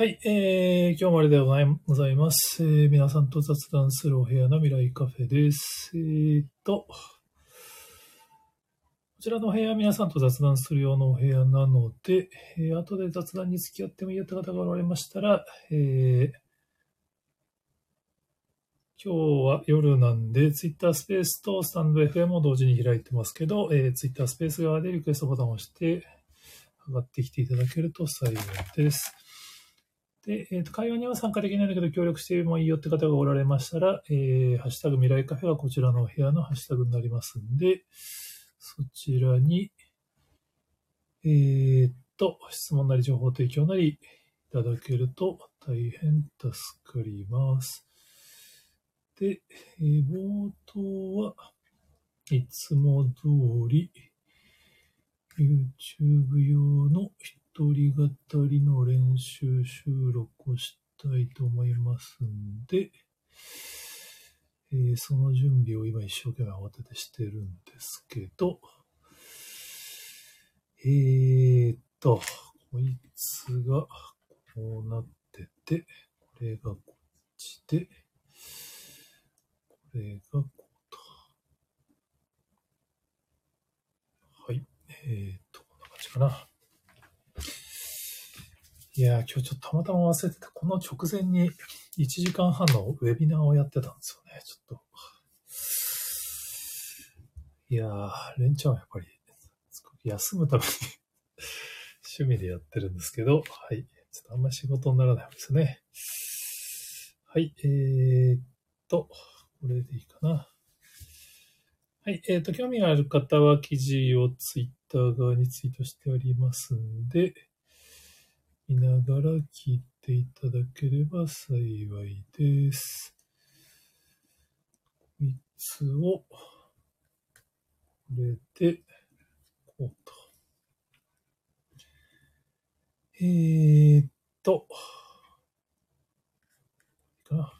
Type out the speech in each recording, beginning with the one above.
はい、えー、今日もありがとうございます。えー、皆さんと雑談するお部屋の未来カフェです。えー、っと、こちらのお部屋は皆さんと雑談するようなお部屋なので、えー、後で雑談に付き合ってもいいよって方がおられましたら、えー、今日は夜なんで、Twitter スペースとスタンド FM を同時に開いてますけど、えー、Twitter スペース側でリクエストボタンを押して、上がってきていただけると幸いです。で、え、ー、と、会話には参加できないんだけど、協力してもいいよって方がおられましたら、えー、ハッシュタグ未来カフェはこちらのお部屋のハッシュタグになりますんで、そちらに、えー、っと、質問なり情報提供なりいただけると大変助かります。で、えー、冒頭はいつも通り YouTube 用の一一人語りの練習収録をしたいと思いますんで、えー、その準備を今一生懸命慌ててしてるんですけど、えー、っと、こいつがこうなってて、これがこっちで、これがこうと。はい。えー、っと、こんな感じかな。いや、今日ちょっとたまたま忘れてた。この直前に1時間半のウェビナーをやってたんですよね。ちょっと。いやー、レンちゃんはやっぱり、休むために趣味でやってるんですけど、はい。ちょっとあんまり仕事にならないんですね。はい。えー、っと、これでいいかな。はい。えー、っと、興味がある方は記事をツイッター側にツイートしておりますんで、見ながら聞いていただければ幸いです。こいつを、これで、こうと。えー、っと、かな。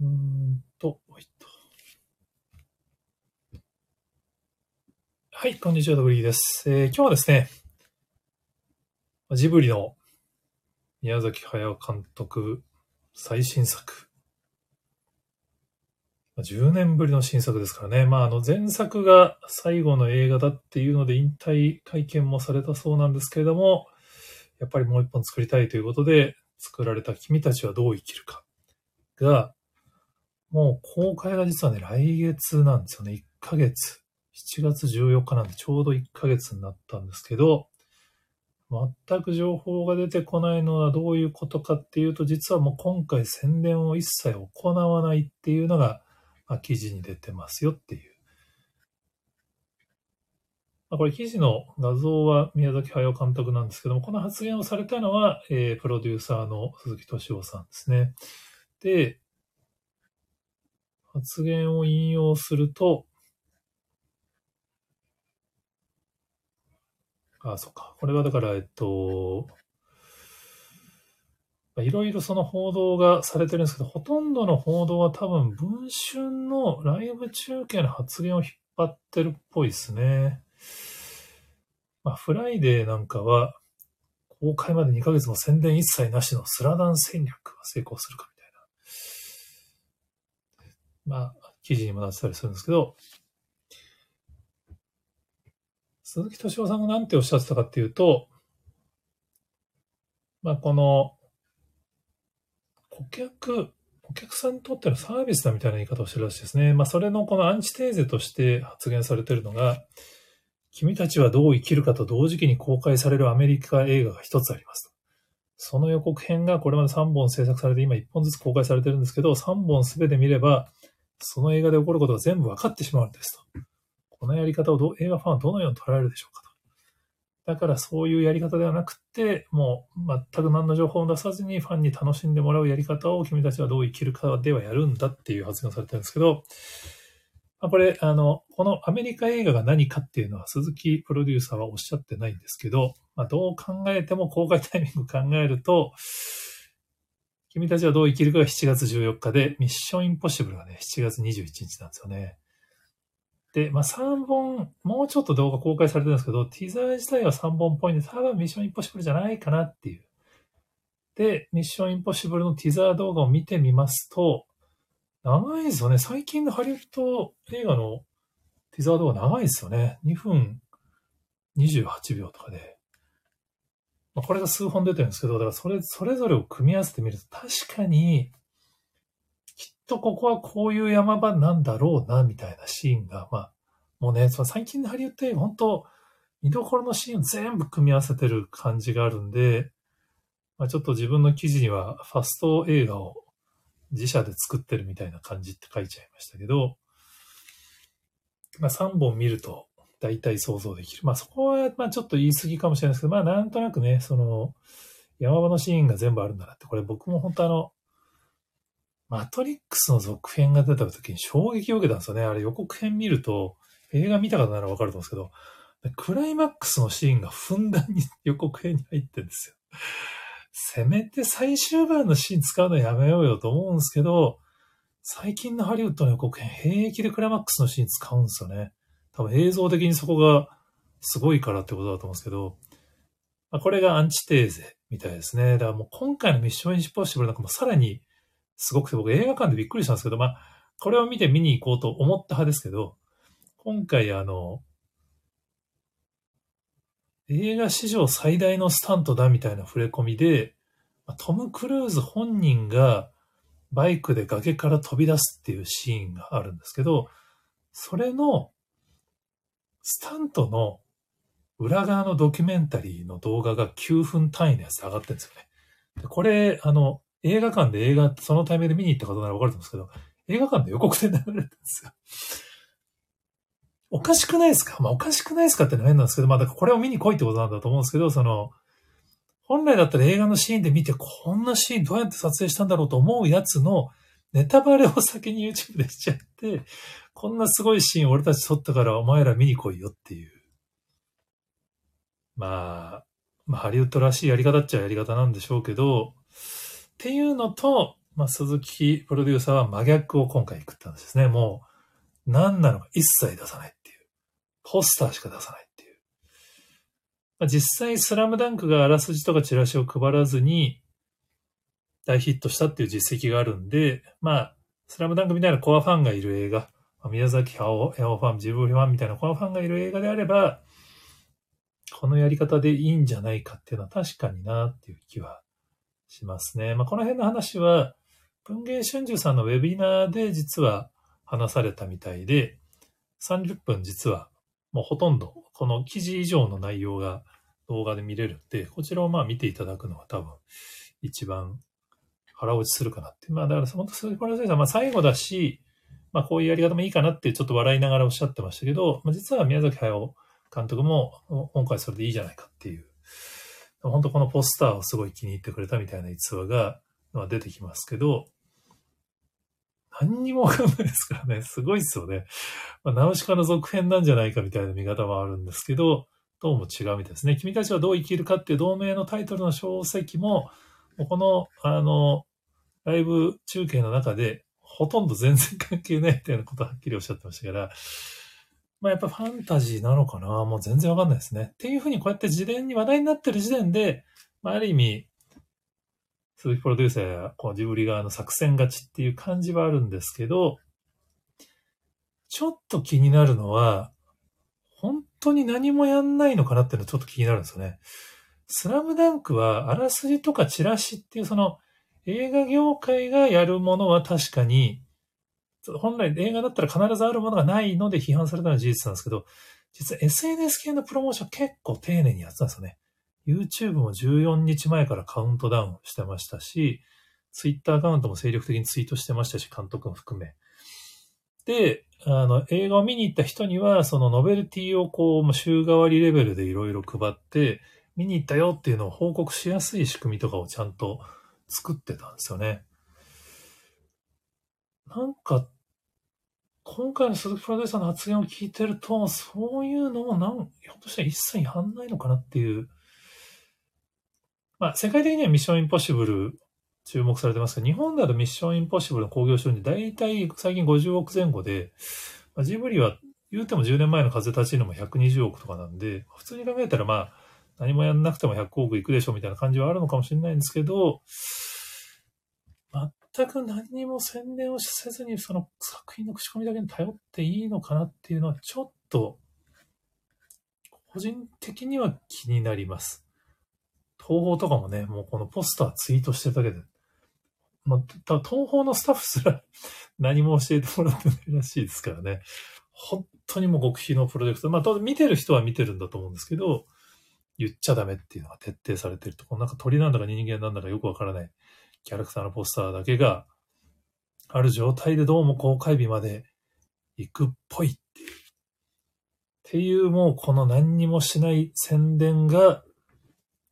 うーんと、おいと。はい、こんにちは、ダブリーです。えー、今日はですね、ジブリの宮崎駿監督最新作。10年ぶりの新作ですからね。まあ、あの前作が最後の映画だっていうので引退会見もされたそうなんですけれども、やっぱりもう一本作りたいということで作られた君たちはどう生きるかが、もう公開が実はね、来月なんですよね。1ヶ月。7月14日なんでちょうど1ヶ月になったんですけど、全く情報が出てこないのはどういうことかっていうと、実はもう今回宣伝を一切行わないっていうのが、まあ、記事に出てますよっていう。まあ、これ記事の画像は宮崎駿監督なんですけども、この発言をされたのは、えー、プロデューサーの鈴木敏夫さんですね。で、発言を引用すると、あ、そっか。これはだから、えっと、いろいろその報道がされてるんですけど、ほとんどの報道は多分、文春のライブ中継の発言を引っ張ってるっぽいですね。まあ、フライデーなんかは、公開まで2ヶ月も宣伝一切なしのスラダン戦略が成功するかみたいな。まあ、記事にもなってたりするんですけど、鈴木敏夫さんが何ておっしゃってたかっていうと、まあ、この、顧客お客さんにとってのサービスだみたいな言い方をしてるらしいですね。まあ、それのこのアンチテーゼとして発言されてるのが、君たちはどう生きるかと同時期に公開されるアメリカ映画が一つあります。その予告編がこれまで3本制作されて今1本ずつ公開されてるんですけど、3本すべて見れば、その映画で起こることが全部分かってしまうんですと。このやり方をど映画ファンはどのように捉えるでしょうかと。だからそういうやり方ではなくて、もう全く何の情報を出さずにファンに楽しんでもらうやり方を君たちはどう生きるかではやるんだっていう発言をされてるんですけど、ま、これ、あの、このアメリカ映画が何かっていうのは鈴木プロデューサーはおっしゃってないんですけど、まあ、どう考えても公開タイミング考えると、君たちはどう生きるかが7月14日で、ミッションインポッシブルがね、7月21日なんですよね。で、まあ、3本、もうちょっと動画公開されてるんですけど、ティザー自体は3本っぽいんで、多分ミッションインポッシブルじゃないかなっていう。で、ミッションインポッシブルのティザー動画を見てみますと、長いですよね。最近のハリウッド映画のティザー動画長いですよね。2分28秒とかで。まあ、これが数本出てるんですけど、だからそれ、それぞれを組み合わせてみると確かに、とここはこういう山場なんだろうな、みたいなシーンが、まあ、もうね、その最近のハリウッド映画、本当見どころのシーンを全部組み合わせてる感じがあるんで、まあ、ちょっと自分の記事にはファスト映画を自社で作ってるみたいな感じって書いちゃいましたけど、まあ3本見ると大体想像できる。まあそこはまあちょっと言い過ぎかもしれないですけど、まあなんとなくね、その山場のシーンが全部あるんだなって、これ僕も本当あの、マトリックスの続編が出た時に衝撃を受けたんですよね。あれ予告編見ると、映画見た方ならわかると思うんですけど、クライマックスのシーンがふんだんに予告編に入ってるんですよ。せめて最終版のシーン使うのやめようよと思うんですけど、最近のハリウッドの予告編平気でクライマックスのシーン使うんですよね。多分映像的にそこがすごいからってことだと思うんですけど、ま、これがアンチテーゼみたいですね。だからもう今回のミッションインシポッシブルなんかもさらにすごくて、僕映画館でびっくりしたんですけど、まあ、これを見て見に行こうと思った派ですけど、今回あの、映画史上最大のスタントだみたいな触れ込みで、トム・クルーズ本人がバイクで崖から飛び出すっていうシーンがあるんですけど、それのスタントの裏側のドキュメンタリーの動画が9分単位のやつ上がってるんですよね。これ、あの、映画館で映画、そのタイミングで見に行った方ならわかると思うんですけど、映画館で予告で流れてるんですよ。おかしくないですか？まあ、おかしくないですか？ってのは変なんですけど、まあ、だからこれを見に来いってことなんだと思うんですけど、その、本来だったら映画のシーンで見て、こんなシーンどうやって撮影したんだろうと思うやつのネタバレを先に YouTube でしちゃって、こんなすごいシーン俺たち撮ったからお前ら見に来いよっていう。まあ、まあ、ハリウッドらしいやり方っちゃやり方なんでしょうけど、っていうのと、まあ、鈴木プロデューサーは真逆を今回食ったんですね。もう、何なのか一切出さないっていう。ポスターしか出さないっていう。まあ、実際、スラムダンクがあらすじとかチラシを配らずに、大ヒットしたっていう実績があるんで、まあ、スラムダンクみたいなコアファンがいる映画、まあ、宮崎駿ファン、ジブリファンみたいなコアファンがいる映画であれば、このやり方でいいんじゃないかっていうのは確かになっていう気はしますね。まあ、この辺の話は、文芸春秋さんのウェビナーで実は話されたみたいで、30分実はもうほとんどこの記事以上の内容が動画で見れるんで、こちらをまあ見ていただくのが多分一番腹落ちするかなって。まあだから本当鈴木先生はまあ最後だし、まあこういうやり方もいいかなってちょっと笑いながらおっしゃってましたけど、まあ、実は宮崎駿監督も今回それでいいじゃないかっていう本当このポスターをすごい気に入ってくれたみたいな逸話が出てきますけど、何にもわかんないですからね。すごいですよね。まあ、ナウシカの続編なんじゃないかみたいな見方もあるんですけど、どうも違うみたいですね。君たちはどう生きるかっていう同名のタイトルの小説も、この、あの、ライブ中継の中で、ほとんど全然関係ないみたいなことはっきりおっしゃってましたから、まあやっぱファンタジーなのかなもう全然わかんないですね。っていうふうにこうやって事前に話題になってる時点で、まあある意味、鈴木プロデューサーやこうジブリ側の作戦勝ちっていう感じはあるんですけど、ちょっと気になるのは、本当に何もやんないのかなっていうのはちょっと気になるんですよね。スラムダンクは、あらすじとかチラシっていうその映画業界がやるものは確かに、本来映画だったら必ずあるものがないので批判されたのは事実なんですけど、実は SNS 系のプロモーション結構丁寧にやってたんですよね。YouTube も14日前からカウントダウンしてましたし、Twitter アカウントも精力的にツイートしてましたし、監督も含め。で、あの、映画を見に行った人には、そのノベルティをこう、週替わりレベルでいろいろ配って、見に行ったよっていうのを報告しやすい仕組みとかをちゃんと作ってたんですよね。なんか、今回の鈴木プロデューサーの発言を聞いてると、そういうのもなん、ひょっとしたら一切やんないのかなっていう。まあ、世界的にはミッションインポッシブル注目されてますが、日本だとミッションインポッシブルの興行収入、大体最近50億前後で、まあ、ジブリは言うても10年前の風立ちぬも120億とかなんで、普通に考えたらまあ、何もやんなくても100億いくでしょみたいな感じはあるのかもしれないんですけど、全く何にも宣伝をせずにその作品の口コミだけに頼っていいのかなっていうのはちょっと、個人的には気になります。東宝とかもね、もうこのポスターツイートしてるだけで、まあ、東宝のスタッフすら何も教えてもらってないらしいですからね。本当にもう極秘のプロジェクト。まあ、当然見てる人は見てるんだと思うんですけど、言っちゃダメっていうのが徹底されてると。こなんか鳥なんだか人間なんだかよくわからないキャラクターのポスターだけがある状態でどうも公開日まで行くっぽいっていう。っていうもうこの何にもしない宣伝が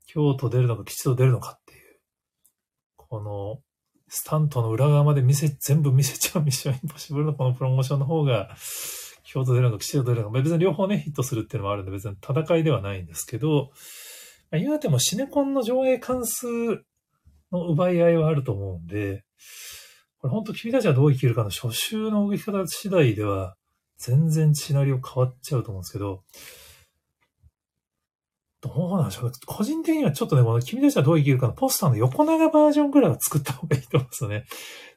京都出るのか吉と出るのかっていう。このスタントの裏側まで見せ、全部見せちゃうミッションインポッシブルのこのプロモーションの方が京都出るのか吉と出るのか、別に両方ねヒットするっていうのもあるんで別に戦いではないんですけど、まあ、言うてもシネコンの上映関数の奪い合いはあると思うんで、これ本当君たちはどう生きるかの初週の動き方次第では、全然シナリオ変わっちゃうと思うんですけど、どうなんでしょう個人的にはちょっとね、この君たちはどう生きるかのポスターの横長バージョンぐらいは作った方がいいと思うんですよね。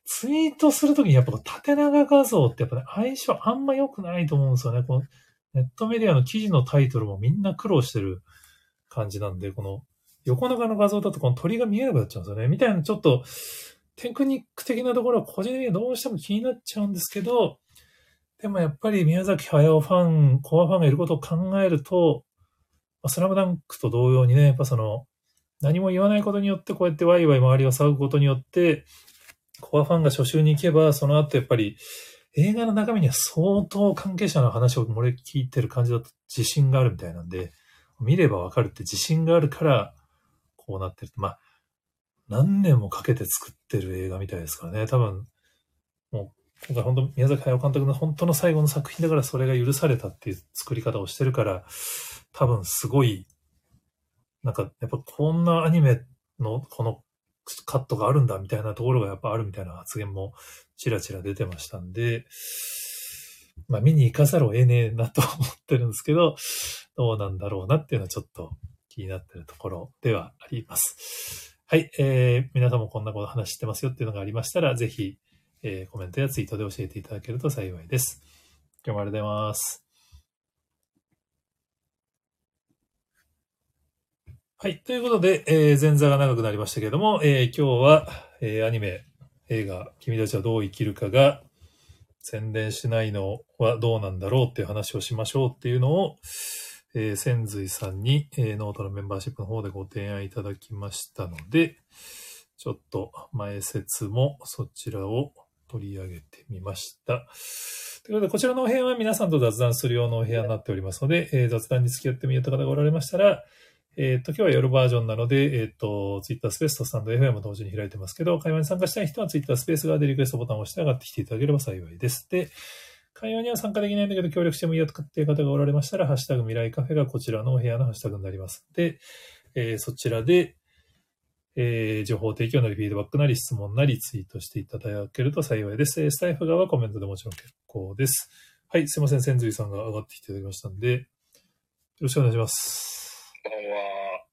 ツイートするときにやっぱ縦長画像ってやっぱね、相性あんま良くないと思うんですよね。このネットメディアの記事のタイトルもみんな苦労してる感じなんで、この横長の画像だとこの鳥が見えなくなっちゃうんですよね。みたいなちょっとテクニック的なところは個人的にどうしても気になっちゃうんですけど、でもやっぱり宮崎駿ファン、コアファンがいることを考えると、スラムダンクと同様にね、やっぱその、何も言わないことによって、こうやってワイワイ周りを騒ぐことによって、コアファンが初週に行けば、その後やっぱり映画の中身には相当関係者の話を漏れ聞いてる感じだと自信があるみたいなんで、見ればわかるって自信があるから、こうなってる。まあ、何年もかけて作ってる映画みたいですからね。多分、もう、今回本当、宮崎駿監督の本当の最後の作品だからそれが許されたっていう作り方をしてるから、多分すごい、なんか、やっぱこんなアニメのこのカットがあるんだみたいなところがやっぱあるみたいな発言もちらちら出てましたんで、まあ見に行かざるを得ねえなと思ってるんですけど、どうなんだろうなっていうのはちょっと気になってるところではあります。はい、えー、皆さんもこんなこと話してますよっていうのがありましたら、ぜひ、えー、コメントやツイートで教えていただけると幸いです。今日もありがとうございます。はい。ということで、えー、前座が長くなりましたけれども、えー、今日は、えー、アニメ、映画、君たちはどう生きるかが宣伝しないのはどうなんだろうっていう話をしましょうっていうのを、えー、千髄さんに、えー、ノートのメンバーシップの方でご提案いただきましたので、ちょっと前説もそちらを取り上げてみました。ということで、こちらのお部屋は皆さんと雑談する用のお部屋になっておりますので、えー、雑談に付き合ってみようという方がおられましたら、えっ、ー、と、今日は夜バージョンなので、えっ、ー、と、Twitter スペースとスタンド FM も同時に開いてますけど、会話に参加したい人は Twitter スペース側でリクエストボタンを押して上がってきていただければ幸いです。で、会話には参加できないんだけど協力してもいいよとかっていう方がおられましたら、ハッシュタグ未来カフェがこちらのお部屋のハッシュタグになりますで、えー、そちらで、えー、情報提供なりフィードバックなり質問なりツイートしていただけると幸いです。スタイフ側はコメントでもちろん結構です。はい、すいません、千髄さんが上がってきていただきましたんで、よろしくお願いします。こんばんは。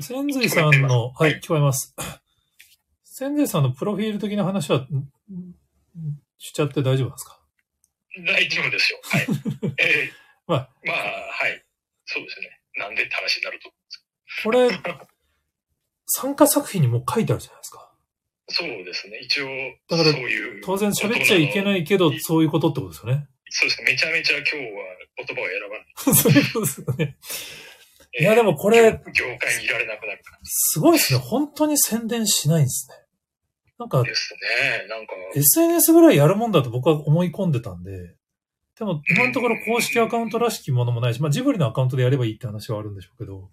千髄さんの、はい、聞こえます。千髄さんのプロフィール的な話は、しちゃって大丈夫ですか？大丈夫ですよ。はい。えー、まあ、まあ、はい。そうですね。なんでって話になると思うんですこれ、参加作品にもう書いてあるじゃないですか。そうですね。一応、だからそういう。当然喋っちゃいけい。ないけど、そういうことってことですよね。そうですね。めちゃめちゃ今日は言葉を選ばない。そういうことですよね。えーいやでもこれ業業界にいられなくなる感すごいですね。本当に宣伝しないんですね。なんかじ、ですね。なんか、SNS ぐらいやるもんだと僕は思い込んでたんで、でも今のところ公式アカウントらしきものもないし、まあジブリのアカウントでやればいいって話はあるんでしょうけど、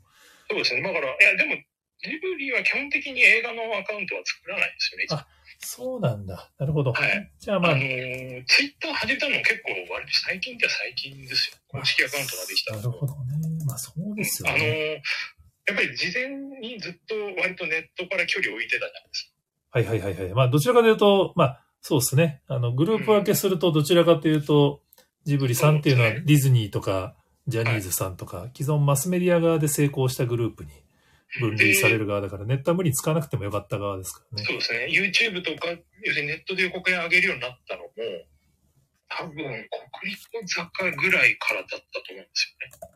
そうですね。だから、いや、でも、ジブリは基本的に映画のアカウントは作らないんですよね。あそうなんだ。なるほど。はい。じゃあまああの、ー、ツイッター始めたのも結構割と最近って最近ですよ。公式アカウントができたのなるほどね。まあそうですよあのー、ね。やっぱり事前にずっと割とネットから距離を置いてたじゃないですはいはいはいはい。まあどちらかというと、まあそうですね。あの、グループ分けするとどちらかというと、ジブリさんっていうのはディズニーとか、ジャニーズさんとか、既存マスメディア側で成功したグループにか。分類されでる側だから、ネットは無理に使わなくてもよかった側ですからね。そうですね。YouTube とか、要するにネットで予告編上げるようになったのも、多分、国立の坂ぐらいからだったと思うんで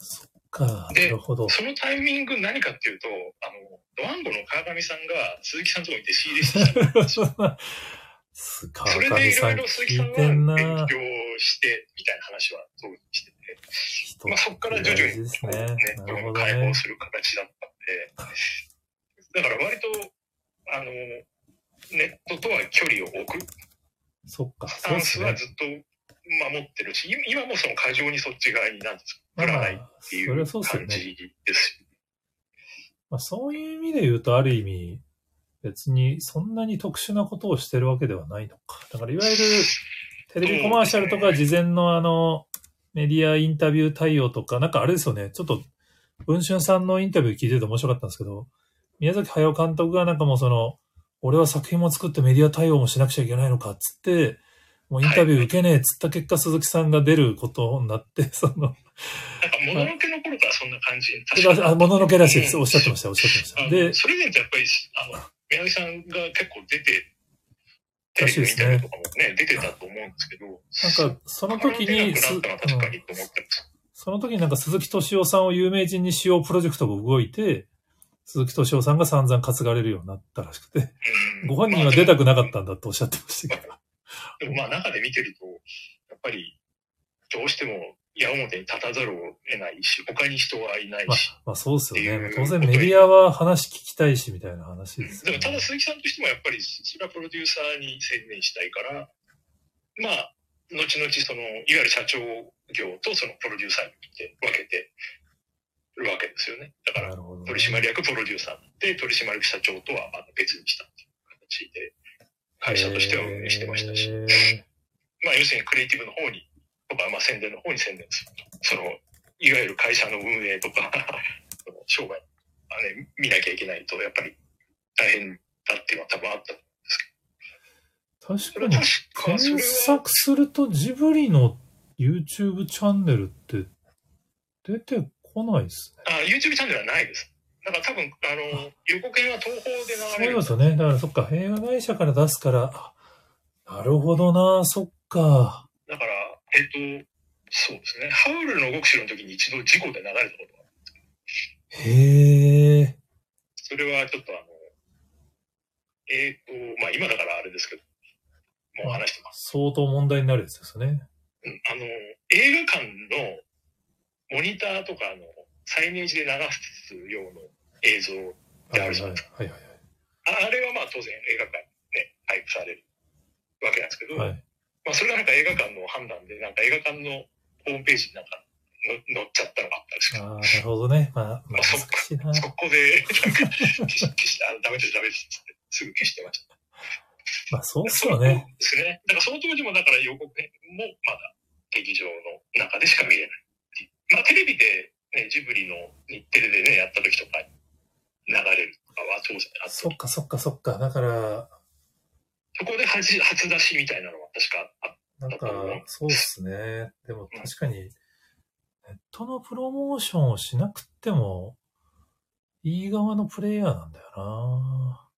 すよね。か、なでるほど。そのタイミング何かっていうと、あの、ドワンゴの川上さんが鈴木さんのとこに行って仕入れしてきたんですそれでいろいろ鈴木さんは勉な強して、みたいな話は当時してて、人まあそこから徐々にネね。ットに開放ね。する形だったんで、だから割と、あの、ネットとは距離を置くそっか、スタンス。はずっと守ってるし、今今もその過剰にそっち側になんですまあま振らないっあ、ていう感じですよ。まあ、そういう意味で言うと、ある意味、別にそんなに特殊なことをしてるわけではないのか。だから、いわゆるテレビコマーシャルとか事前のあの、メディアインタビュー対応とか、なんかあれですよね、ちょっと、文春さんのインタビュー聞いてて面白かったんですけど、宮崎駿監督がなんかもうその、俺は作品も作ってメディア対応もしなくちゃいけないのかっつって、もうインタビュー受けねえっつった結果、鈴木さんが出ることになって、その、なんか、もののけの頃からそんな感じに確あ、もののけらしいです。うんおっしゃってました、おっしゃってました。で、それでやっぱり、あの、宮崎さんが結構出て、テらしいですねとかもね、出てたと思うんですけど、なんか、その時に。その時になんか鈴木敏夫さんを有名人にしようプロジェクトが動いて、鈴木敏夫さんが散々担がれるようになったらしくて、うんご本人は出たくなかったんだとおっしゃってましたけど。でもまあ中で見てると、やっぱり、どうしても矢面に立たざるを得ないし、他に人はいないまあし。、まあそうですよね。当然メディアは話聞きたいしみたいな話ですよね。でもただ鈴木さんとしてもやっぱり、それはプロデューサーに専念したいから、まあ、後々その、いわゆる社長業とそのプロデューサーにって分けてるわけですよね。だから。取締役プロデューサーで、取締役社長とは別にしたっていう形で、会社としては運営してましたし、まあ要するにクリエイティブの方に、とか、まあ宣伝の方に宣伝すると。その、いわゆる会社の運営とか、商売、あね、見なきゃいけないと、やっぱり大変だっていうのは多分あった。確かにそれは、確か、それ検は、索するとジブリの YouTube チャンネルって出てこないですね。あ、YouTube チャンネルはないです。だから多分、あの、予告編は東宝でそう流れる。ですよね。だからそっか、映画会社から出すから、あなるほどな、そっか。だから、えっ、と、そうですね。ハウルの極主の時に一度事故で流れたことがある。へえ。それはちょっとあの、えっ、と、まあ今だからあれですけど、もう話してます。相当問題になるやつですよね。うんあの、映画館のモニターとかのサイネージで流す用の映像、はいはいはい。はいはいああれはまあ当然映画館にね、配布されるわけなんですけど、はい。はい。まあそれがなんか映画館の判断で、なんか映画館のホームページになんかの載っちゃったのがあったんですけど、ああ、なるほどね。まあ、まあ、難しいな。そこで、なんか、消し、消して、あダメです、ダメですって、すぐ消してました。まあ、そうっすよね。そうですね。だからその当時もだから予告編もまだ劇場の中でしか見れない。まあテレビで、ね、ジブリの日テレでね、やった時とか流れるとかは当然あってそっかそっかそっか。だから、そこで初初出しみたいなのは確かあっなんか、そうっすね。でも確かに、ネットのプロモーションをしなくっても、いい側のプレイヤーなんだよな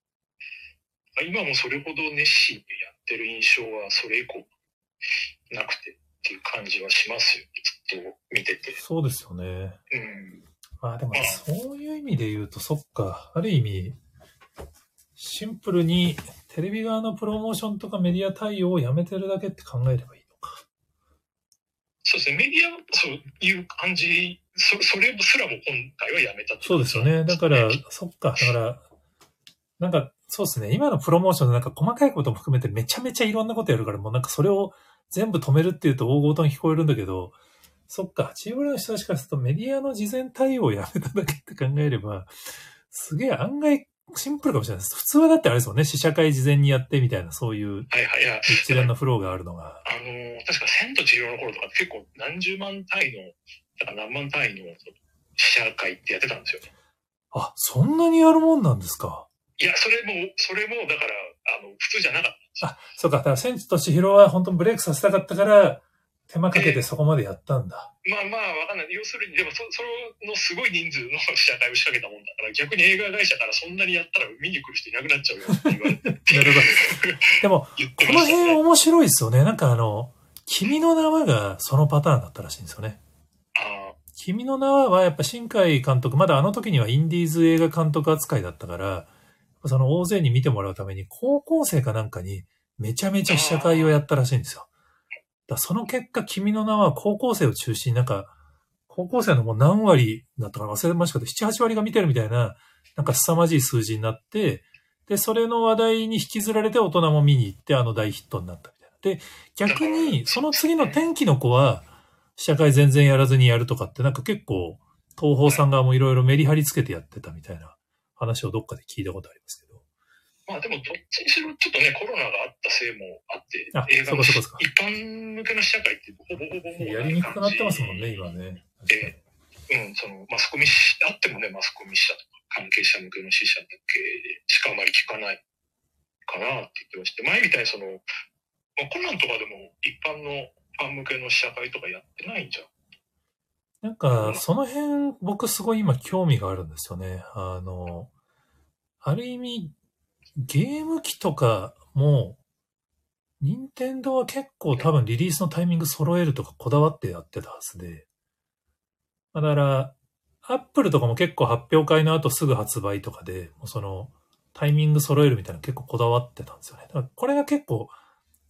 た。今もそれほど熱心にやってる印象はそれ以降なくてっていう感じはしますよ。ずっと見てて。そうですよね。うん。まあでも、そういう意味で言うと、そっか。ある意味、シンプルにテレビ側のプロモーションとかメディア対応をやめてるだけって考えればいいのか。そうですね、メディアはそういう感じ、そそれすらも今回はやめたってそうですよね。だから、そっか。だから、なんか、そうですね。今のプロモーションでなんか細かいことも含めてめちゃめちゃいろんなことやるから、もうなんかそれを全部止めるっていうと大ごとに聞こえるんだけど、そっか。チームの人たちからするとメディアの事前対応をやめただけって考えれば、すげえ案外シンプルかもしれないです。普通はだってあれですよね。試写会事前にやってみたいな、そういう一連のフローがあるのが。あのー確か千と千尋の頃とか結構何十万単位の、だから何万単位の試写会ってやってたんですよ。あ、そんなにやるもんなんですか？いや、それも、それも、だから、あの、普通じゃなかった。あ、そうか。だから、千と千尋は本当にブレイクさせたかったから、手間かけてそこまでやったんだ。まあまあ、わかんない。要するに、でもそ、そのすごい人数の試写会を仕掛けたもんだから、逆に映画会社からそんなにやったら見に来る人いなくなっちゃうよって言われて。なるほど。でも、言ってこの。辺面白いですよね。なんかあの、君の名はがそのパターンだったらしいんですよね。あ君の名ははやっぱ新海監督、まだあの時にはインディーズ映画監督扱いだったから、その大勢に見てもらうために高校生かなんかにめちゃめちゃ試写会をやったらしいんですよ。だその結果、君の名は高校生を中心になんか、高校生のもう何割だったか忘れましたけど、7、8割が見てるみたいな、なんか凄まじい数字になって、で、それの話題に引きずられて大人も見に行ってあの大ヒットになったみたいな。で、逆に、その次の天気の子は、試写会全然やらずにやるとかって、なんか結構、東宝さん側もいろいろメリハリつけてやってたみたいな話をどっかで聞いたことありますけど。まあでも、どっちにしろ、ちょっとね、コロナがあったせいもあって、あ映画の一般向けの試写会ってほぼほぼもうやりにくくなってますもんね、今ね。でうん、その、マスコミし、あってもね、マスコミ社とか関係者向けの試写だけしかあまり聞かないかなって言ってまして、前みたいにその、まあ、コナンとかでも一般のファン向けの試写会とかやってないんじゃん。なんか、その辺、僕すごい今興味があるんですよね。あの、ある意味、ゲーム機とかも、任天堂は結構多分リリースのタイミング揃えるとかこだわってやってたはずで。だから、アップルとかも結構発表会の後すぐ発売とかで、もその、タイミング揃えるみたいな結構こだわってたんですよね。だからこれが結構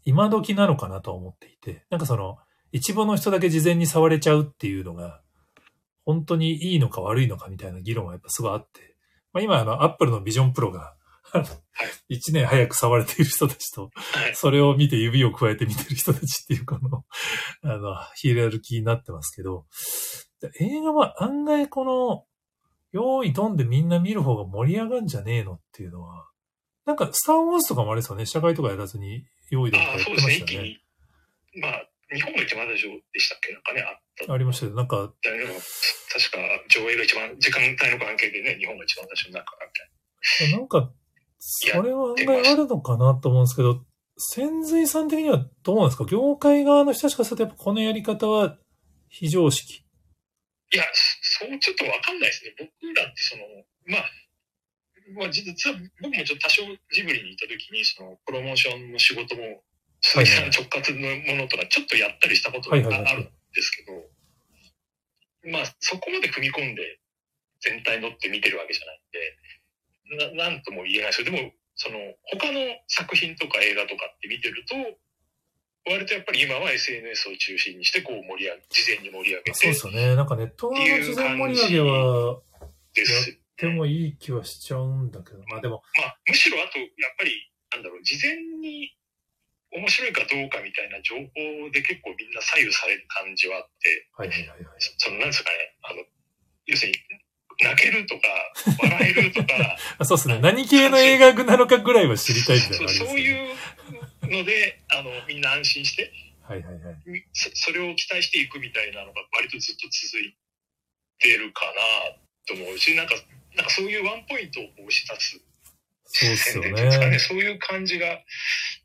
今時なのかなと思っていて、なんかその、一部の人だけ事前に触れちゃうっていうのが、本当にいいのか悪いのかみたいな議論がやっぱすごいあって、まあ今あの、アップルのビジョンプロが、一年早く触れている人たちと、はい。それを見て指を加えて見てる人たちっていうこの、あの、ヒエラルキーになってますけど、映画は案外この、用意ドンでみんな見る方が盛り上がるんじゃねえのっていうのは、なんか、スターウォーズとかもあれですよね、社会とかやらずに用意ドンとかやってそうですね、ましたよね。まあ、日本が一番最初でしたっけ？なんかね、あった。ありましたよ。なんか、確か上映が一番、時間帯の関係でね、日本が一番最初になるからみたいな。なんか、それは案外あるのかなと思うんですけど、潜水さん的にはどうなんですか？業界側の人たちからすると、やっぱこのやり方は非常識。いや、そうちょっとわかんないですね。僕らってその、まあ、まあ、実は僕もちょっと多少ジブリにいた時に、その、プロモーションの仕事も、鈴木さん直轄のものとかちょっとやったりしたことがあるんですけど、まあ、そこまで踏み込んで全体乗って見てるわけじゃないんで、ななんとも言えないですよ。でも、その、他の作品とか映画とかって見てると、割とやっぱり今は SNS を中心にしてこう盛り上げ、事前に盛り上げそうでてすよね。なんかネット側の事前盛り上げは、です。でもいい気はしちゃうんだけど。まあでも、まあ、むしろあと、やっぱり、なんだろう、事前に面白いかどうかみたいな情報で結構みんな左右される感じはあって、はいはいはいその、なんですかね、あの、要するに、泣けるとか、笑えるとか、あ そうですね。何系の映画なのかぐらいは知りたいみたいなそう。いうので、あの、みんな安心して、はいはいはい。そそれを期待していくみたいなのが割とずっと続いてるかなと思うし、なんか、なんかそういうワンポイントを押し出すそうですよね。ね。そういう感じが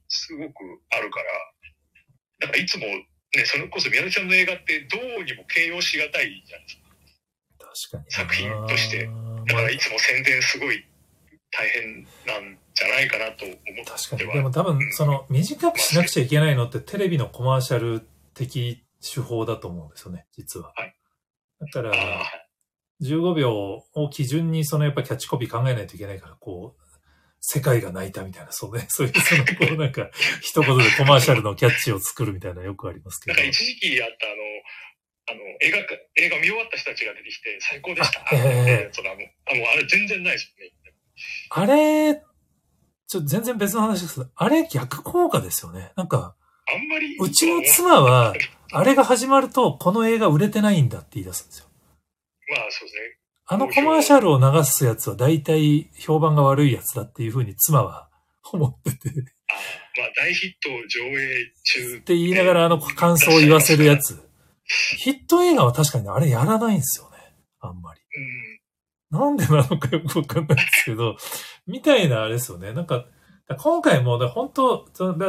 すごくあるから、だからいつもね、それこそ宮田ちゃんの映画ってどうにも形容しがたいじゃないですか。確かにな。作品としてだまあからいつも宣伝すごい大変なんじゃないかなと思確かに。っては。でも多分、その、短くしなくちゃいけないのってテレビのコマーシャル的手法だと思うんですよね、実は。はいだから、ああ15秒を基準にそのやっぱキャッチコピー考えないといけないから、こう、世界が泣いたみたいな、そうね、そういう、その、こうなんか、一言でコマーシャルのキャッチを作るみたいなよくありますけど。なんか一時期あったあの、あの、映画か、映画見終わった人たちが出てきて、最高でした。あええそれはもう、あ、もうあれ全然ないですよね。あれ、ちょ、全然別の話ですけど、あれ逆効果ですよね。なんか、あんまり。うちの妻は、あれが始まると、この映画売れてないんだって言い出すんですよ。まあそうですね。あのコマーシャルを流すやつは大体評判が悪いやつだっていうふうに妻は思ってて。っあまあ大ヒット上映中。て言いながらあの感想を言わせるやつ。ヒット映画は確かにあれやらないんですよね。あんまり。うん。なんでなのかよくわかんないですけど、みたいなあれですよね。なんか、今回も、だ本当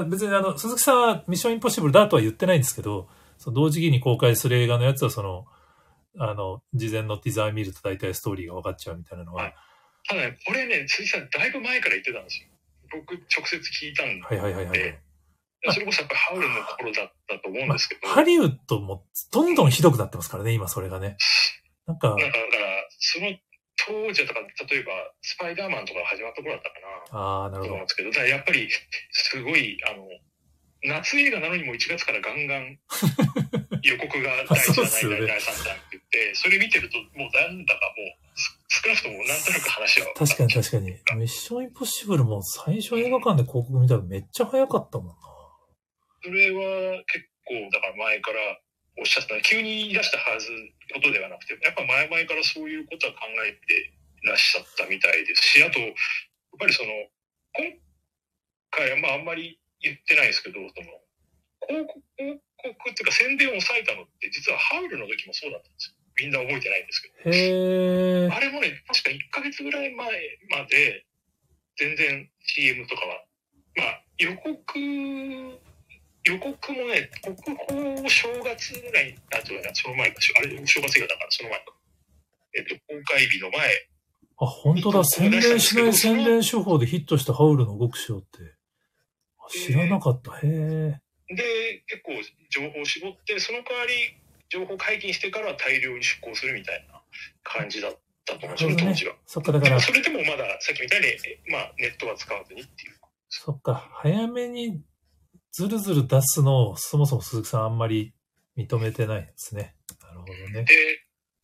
別にあの、鈴木さんはミッションインポッシブルだとは言ってないんですけど、その同時期に公開する映画のやつはその、あの、事前のティザー見ると大体ストーリーが分かっちゃうみたいなのは、はいただね、これね、鈴木さんだいぶ前から言ってたんですよ。僕直接聞いたんで、はいはいはいはい。それこそやっぱりハウルの頃だったと思うんですけど、ハリウッドもどんどんひどくなってますからね、今それがね。なんか、なんかだから、その当時とか、例えば、スパイダーマンとかが始まった頃だったかな。ああ、なるほどと思うんで。すけど、だからやっぱり、すごい、あの、夏映画なのにも1月からガンガン 予告が第1そうっ弾、第2弾、第3弾って言って、それ見てると、もうなんだかもう、す少なくともなんとなく話は。確かに確かに。ミッションインポッシブルも最初映画館で広告見たらめっちゃ早かったもんな。それは結構、だから前からおっしゃった、急に言い出したはず、ことではなくて、やっぱ前々からそういうことは考えてらっしゃったみたいですし、あと、やっぱりその、今回はまああんまり言ってないですけど、その、広告、広告っていうか宣伝を抑えたのって、実はハウルの時もそうだったんですよ。みんな覚えてないんですけど。あれもね、確か1ヶ月ぐらい前まで、全然 CM とかは、まあ、予告、予告もね、国宝正月ぐらい、あ、違うな、その前か、あれ、正月がだから、その前か。えっと、公開日の前、あ、本当だ。宣伝しない宣伝手法でヒットしたハウルの極小って。あ知らなかった。へえ。で、結構情報を絞って、その代わり、情報解禁してからは大量に出稿するみたいな感じだったと思うんですよ、なるほどね当時は。そっか、だからそれでもまだ、さっきみたいに、えまあ、ネットは使わずにっていう。そっか。早めにずるずる出すのをそもそも鈴木さんあんまり認めてないんですね。なるほどね。で、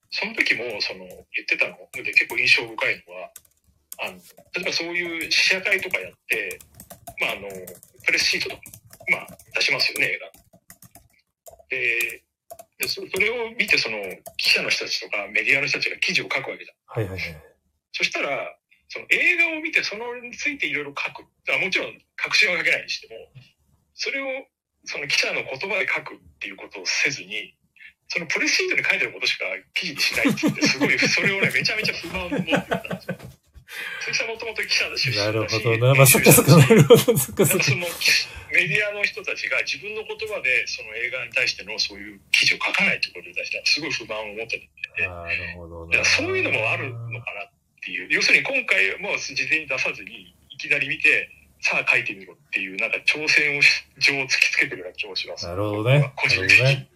その時も、その、言ってたの？で結構印象深いのは、あの、例えばそういう試写会とかやって、まあ、あの、プレスシートとか、まあ、出しますよね、映画。で、でそそれを見て、その、記者の人たちとかメディアの人たちが記事を書くわけじゃん。はいはいはい。そしたら、その映画を見て、そのについていろいろ書く。あもちろん、確信は書けないにしても、それを、その記者の言葉で書くっていうことをせずに、そのプレスシートに書いてることしか記事にしないって言って、すごい、それをね、めちゃめちゃ不満を持ってたんですよ。鈴木さんもともと記者だし、なるほどな。まあ、そっかそっか、なるほど、そっかそのメディアの人たちが自分の言葉でその映画に対してのそういう記事を書かないってことに対してはすごい不満を持ってて、なるほど。そういうのもあるのかなっていう。要するに今回も事前に出さずにいきなり見て、さあ書いてみろっていうなんか挑戦をし情を突きつけてるような気もします。なるほどね。個人なる的に。ほどね。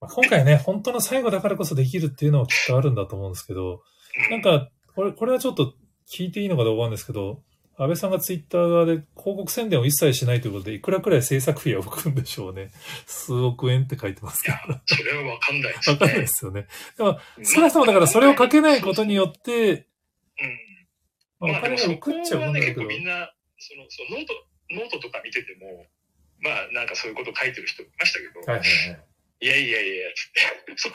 まあ、今回ね、本当の最後だからこそできるっていうのはきっとあるんだと思うんですけど、なんか、これ、これはちょっと聞いていいのかどうかないですけど、安倍さんがツイッター側で広告宣伝を一切しないということで、いくらくらい制作費を浮くんでしょうね。数億円って書いてますけど。わそれはわかんないですね。かんないですよね。でも、少なくともだからそれをかけないことによって、うん。まあ、お金がまあでもそ浮くっちゃこはね、浮くんだけど結構、みんな、その、その note、note とか見てても、まあなんかそういうこと書いてる人いましたけど、はいはいはい。いやいやいや、つって、その、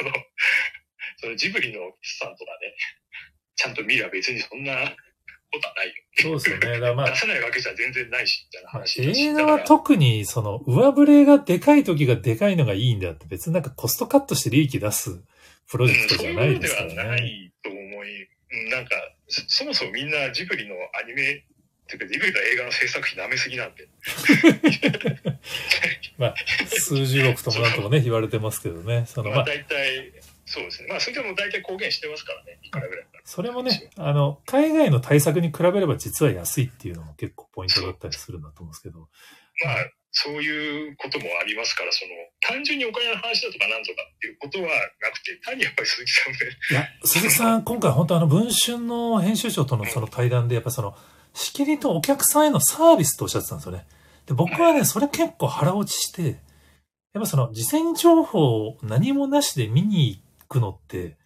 そのジブリのさんとかね、ちゃんと見れば別にそんなことはないよ。そうですよね。だまあ出、せないわけじゃ全然ないし、みたいなまあ話。映画は特にその上振れがでかい時がでかいのがいいんだって別になんかコストカットして利益出すプロジェクトじゃないですかうんそういうのではならね。いと思い、うんなんか、そそもそもみんなジブリのアニメ、っていうかジブリの映画の制作費舐めすぎなんで。数十億ともなんともね言われてますけどね。そのまあまあ大体、そうですね。まあそれでも大体公言してますからね。いくらぐらいか。それもね、あの、海外の対策に比べれば実は安いっていうのも結構ポイントだったりするんだと思うんですけど。まあ、そういうこともありますから、その、単純にお金の話だとかなんとかっていうことはなくて、単にやっぱり鈴木さんで、いや、鈴木さん、今回本当あの文春の編集長とのその対談で、やっぱその、しきりとお客さんへのサービスとおっしゃってたんですよね。で、僕はね、それ結構腹落ちして、やっぱその事前情報を何もなしで見に行くのって、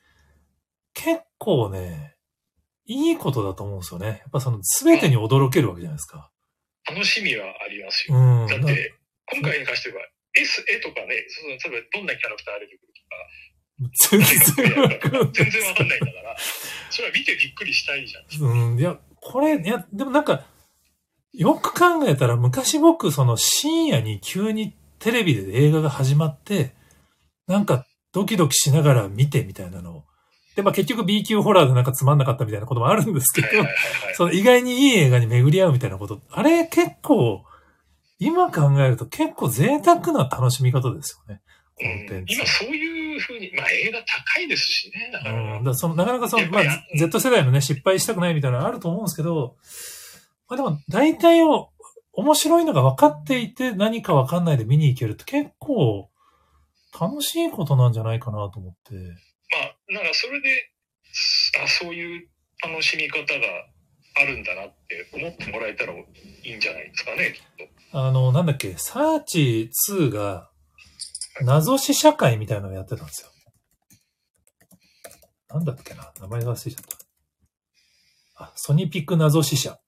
結構ね、いいことだと思うんですよね。やっぱその全てに驚けるわけじゃないですか。楽しみはありますうよ。ん。だって、今回に関しては、S、絵とかね、その例えばどんなキャラクターが出てくる全然わとか、かんない。全然わかんないんだから、それは見てびっくりしたいじゃん。うん、いや、これ、いや、でもなんか、よく考えたら昔僕、その深夜に急にテレビで映画が始まって、なんかドキドキしながら見てみたいなのを。で、まあ結局 B 級ホラーでなんかつまんなかったみたいなこともあるんですけど。その意外にいい映画に巡り合うみたいなこと、あれ結構、今考えると結構贅沢な楽しみ方ですよね。コンテンツ。うん今そういうふうに、まあ映画高いですしね、だから。うん、だそのなかなかその、まあ Z 世代のね、失敗したくないみたいなのあると思うんですけど、まあでも、大体を、面白いのが分かっていて何か分かんないで見に行けるって結構楽しいことなんじゃないかなと思って。まあ、なんかそれで、あ、そういう楽しみ方があるんだなって思ってもらえたらいいんじゃないですかね、きっと。あの、なんだっけ、サーチ2が謎試写会みたいなのやってたんですよ。なんだっけな名前忘れちゃった。あ、ソニピック謎試写。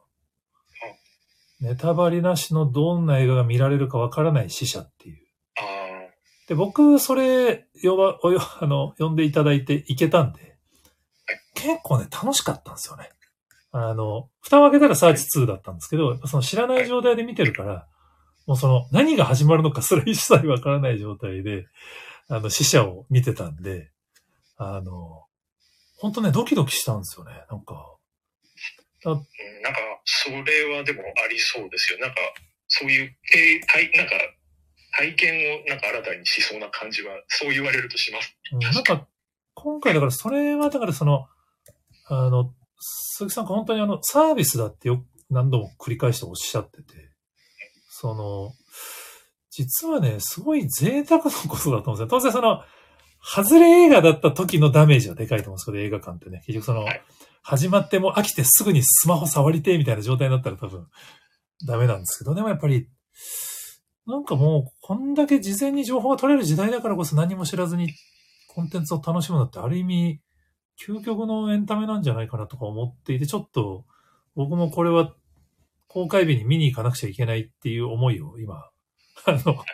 ネタバレなしのどんな映画が見られるかわからない試写っていう。あで、僕、それ、呼ば、およ、あの、呼んでいただいて行けたんで、結構ね、楽しかったんですよね。あの、蓋を開けたらサーチ2だったんですけど、その知らない状態で見てるから、もうその、何が始まるのかすら一切わからない状態で、あの、死者を見てたんで、あの、本当ね、ドキドキしたんですよね。なんか、なんか、それはでもありそうですよ。なんか、そういう、え体、なんか、体験をなんか新たにしそうな感じは、そう言われるとします。うんなんか、今回だからそれはだからその、あの、鈴木さんが本当にあの、サービスだってよ、何度も繰り返しておっしゃってて、その、実はね、すごい贅沢なことだと思うんですよ。当然その、外れ映画だった時のダメージはでかいと思うんですけど、映画館ってね。結局その、はい始まってもう飽きてすぐにスマホ触りてえみたいな状態になったら多分ダメなんですけど、でもやっぱり、なんかもう、こんだけ事前に情報が取れる時代だからこそ何も知らずにコンテンツを楽しむのってある意味、究極のエンタメなんじゃないかなとか思っていて、ちょっと僕もこれは公開日に見に行かなくちゃいけないっていう思いを今、あの、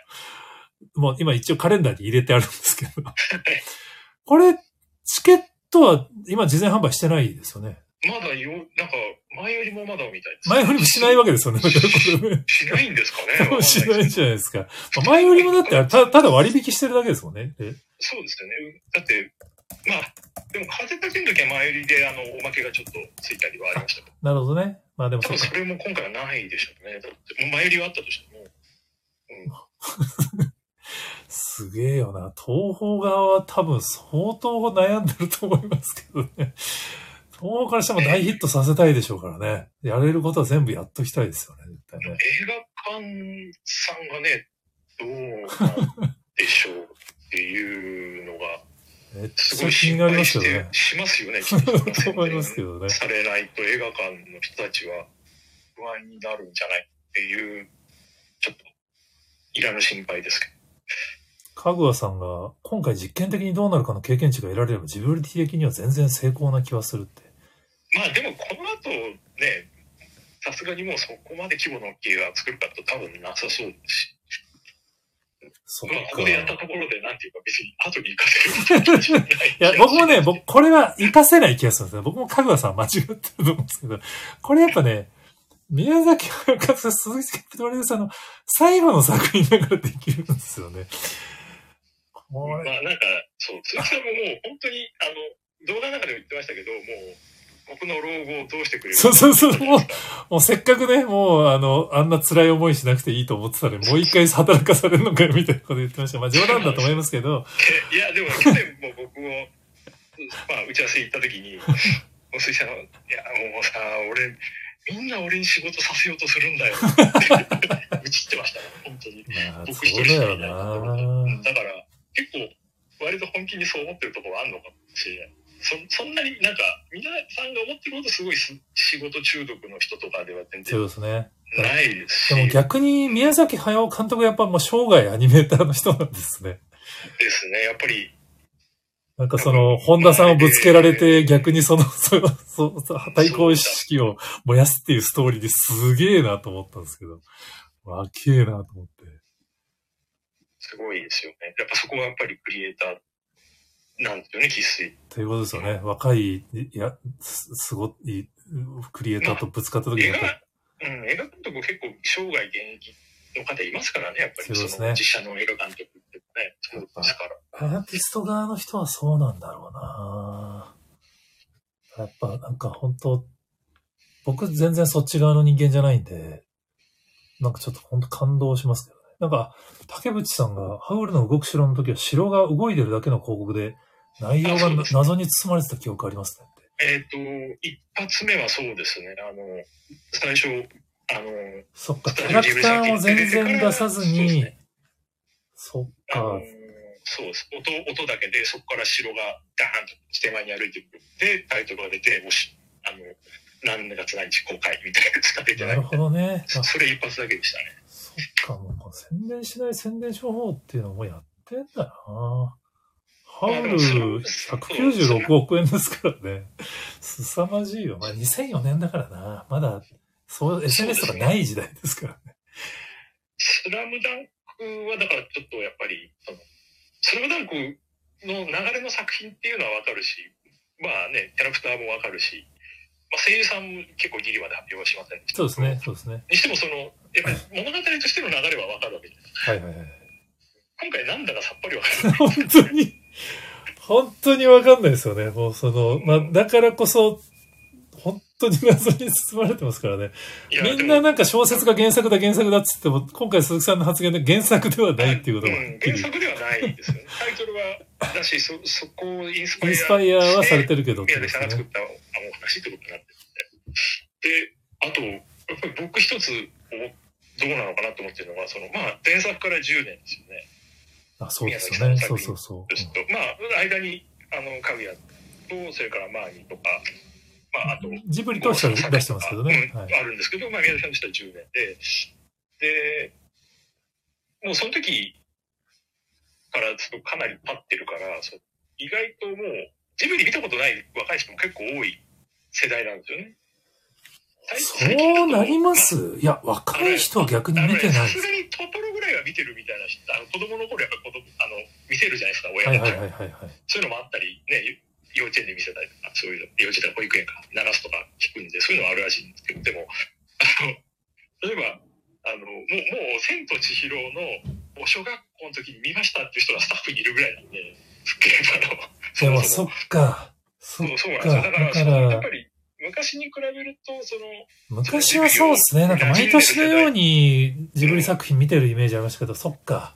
もう今一応カレンダーに入れてあるんですけど、これ、チケットは今事前販売してないですよね。まだよ、なんか、前よりもまだみたいです。前よりもしないわけですよね。しないんですかね 多分しないじゃないですか。まあ前よりもだってた、ただ割引してるだけですもんね。え？そうですよね。だって、まあ、でも風立ちの時は前売りで、あの、おまけがちょっとついたりはありましたなるほどね。まあでも多分それも今回はないでしょうね。だって、前売りはあったとしても、すげえよな。東方側は多分相当悩んでると思いますけどね。東方からしても大ヒットさせたいでしょうからね。やれることは全部やっときたいですよね、絶対ね。映画館さんがね、どうなんでしょうっていうのが、めっすごいちゃ気になりますけどね。しますよね、きっと と思いますけどね。されないと映画館の人たちは不安になるんじゃないっていう、ちょっと、いらぬ心配ですけど。かぐわさんが、今回実験的にどうなるかの経験値が得られれば、ジブリ的には全然成功な気はするって。まあでもこの後ね、さすがにもうそこまで規模の大きい映画作るかと多分なさそうですし、そっまあここでやったか。ところでなんていうか別に後に行かせるい。いや、僕もね、僕、これは活かせない気がするんですよ。僕もかぐわさん間違ってると思うんですけど、これやっぱね、宮崎駿さん、鈴木プロデューサーの最後の作品だからできるんですよね。まあなんか、そう、鈴木さんももう本当に、あの、動画の中でも言ってましたけど、もう、僕の老後をどうしてくれるそうそうそうもうもうせっかくね、もうあの、あんな辛い思いしなくていいと思ってたのに、もう一回働かされるのかよみたいなこと言ってました。まあ冗談だと思いますけど、いや、でも去年も僕を、まあ、打ち合わせ行った時に、お鈴木さん、いや、もうさ、俺、みんな俺に仕事させようとするんだよ。って打ちってましたね、本当に。まあ、僕一人しかいないだから、結構、割と本気にそう思ってるところはあるのかもしれないでそそんなになんか、皆さんが思ってるほどすごいす仕事中毒の人とかでは全然そうですね。ないですし。でも逆に宮崎駿監督やっぱもう生涯アニメーターの人なんですね。ですね。やっぱり、なんかその、本田さんをぶつけられて逆にその、そそそ対抗意識を燃やすっていうストーリーですげえなと思ったんですけど、わけえなと思って。すごいですよね。やっぱそこはやっぱりクリエイターなんですよね、生粋。ということですよね。若い、いや、すすごい、クリエイターとぶつかった時に映やっぱり画、うん、映画監督結構生涯現役の方いますからね、やっぱりそうですねの実写の映画監督ってね、そうですから。アーティスト側の人はそうなんだろうなやっぱなんか本当僕全然そっち側の人間じゃないんで、なんかちょっと本当感動しますけどね。なんか、竹渕さんがハウルの動く城の時は城が動いてるだけの広告で、内容が 謎に包まれてた記憶ありますねって。えっ、と、一発目はそうですね、あの、最初、あの、そっか、キャラクターを全然出さずにね、そっか、そうです。音、音だけで、そこから城がダーンと手前に歩いてくる。で、タイトルが出て、もし、あの、何月何日公開みたいなやつが出てな。ないるほどね。あそれ一発だけでしたね。そっか、もう宣伝しない宣伝処方っていうのもやってんだなハウル196億円ですからね。凄まじいよ。まあ2004年だからな。まだ、そう、SNS とかない時代ですからね。スラムダンクは、だからちょっとやっぱり、その、スラムダンクの流れの作品っていうのはわかるし、まあね、キャラクターもわかるし、まあ、声優さんも結構ギリまで発表はしませんでしたそうですね、そうですね。にしてもその、やっぱり物語としての流れはわかるわけです。はいはいはい。今回なんだかさっぱりわからない。本当に、本当にわかんないですよね。もうその、まあだからこそ、本当に謎に包まれてますからね。みんななんか小説が原作だ原作だっつっても、今回鈴木さんの発言で原作ではないっていうことがうん、原作ではないですよね。タイトルは、だし、そ、そこをインスパイアインスパイアはされてるけどね。崎さんが作ったお話ってことになってるんで。で、あと、やっぱり僕一つどうなのかなと思ってるのは、その、まあ、前作から10年ですよね。あ、そうですよね。そうそうそう。ずっと。まあ、間に、あの、かぐやと、それからマーニーとか、まあ、あと、ジブリとしては出してますけどね。うんはい。あるんですけど、まあ、宮崎さんとしては10年で、で、もうその時からちょっとかなり経ってるから、そう意外ともう、ジブリ見たことない若い人も結構多い世代なんですよね。そうなります？いや、若い人は逆に見てないですさす。がにトトロぐらいは見てるみたいな人、あの子供の頃やっぱ子供、あの、見せるじゃないですか、親が。はいはいはいはいはい。そういうのもあったり、ね、幼稚園で見せたりとか、そういうの、幼稚園保育園か、流すとか聞くんで、そういうのはあるらしいんですけど、でも、あの、例えば、あの、もう、もう、千と千尋の、お小学校の時に見ましたっていう人がスタッフにいるぐらいなんで、すっげえ、あの、でも、そっか。そっそうそうなんですよ。か。だから、だかそのやっらぱ、り、昔に比べると、その、昔はそうですね。なんか毎年のようにジブリ作品見てるイメージありましたけど、そっか。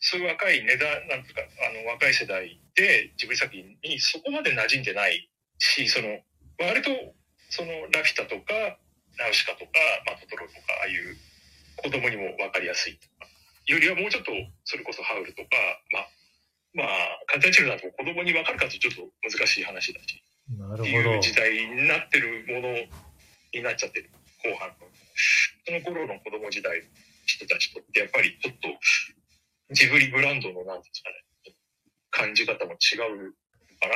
そういう若い値段、なんか、あの、若い世代で、ジブリ作品にそこまで馴染んでないし、その、割と、その、ラピュタとか、ナウシカとか、まあ、トトロとか、ああいう子供にも分かりやすいとか、よりはもうちょっと、それこそハウルとか、まあ、まあ、カタチルだと子供に分かるかとちょっと難しい話だし、なるほど。いう時代になってるものになっちゃってる、後半の。その頃の子供時代の人たちとって、やっぱりちょっと、ジブリブランドの、なんていうんですかね、感じ方も違うかな、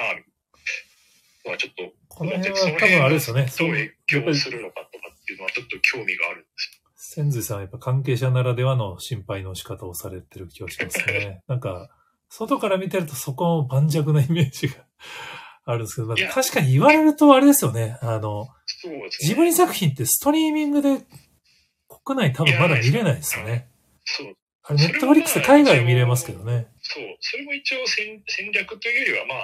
まあちょっと、この辺は多分あれですよね。どそうう影響するのかとかっていうのはちょっと興味があるんです千髄さんはやっぱ関係者ならではの心配の仕方をされてる気がしますね。なんか、外から見てるとそこも盤石なイメージがあるんですけど、まあ確かに言われるとあれですよね。あの、ね。ジブリ作品ってストリーミングで国内多分まだ見れないですよね。そう、あれ、ネットフリックスで海外見れますけどね。そう。それも一応戦戦略というよりは、まあ、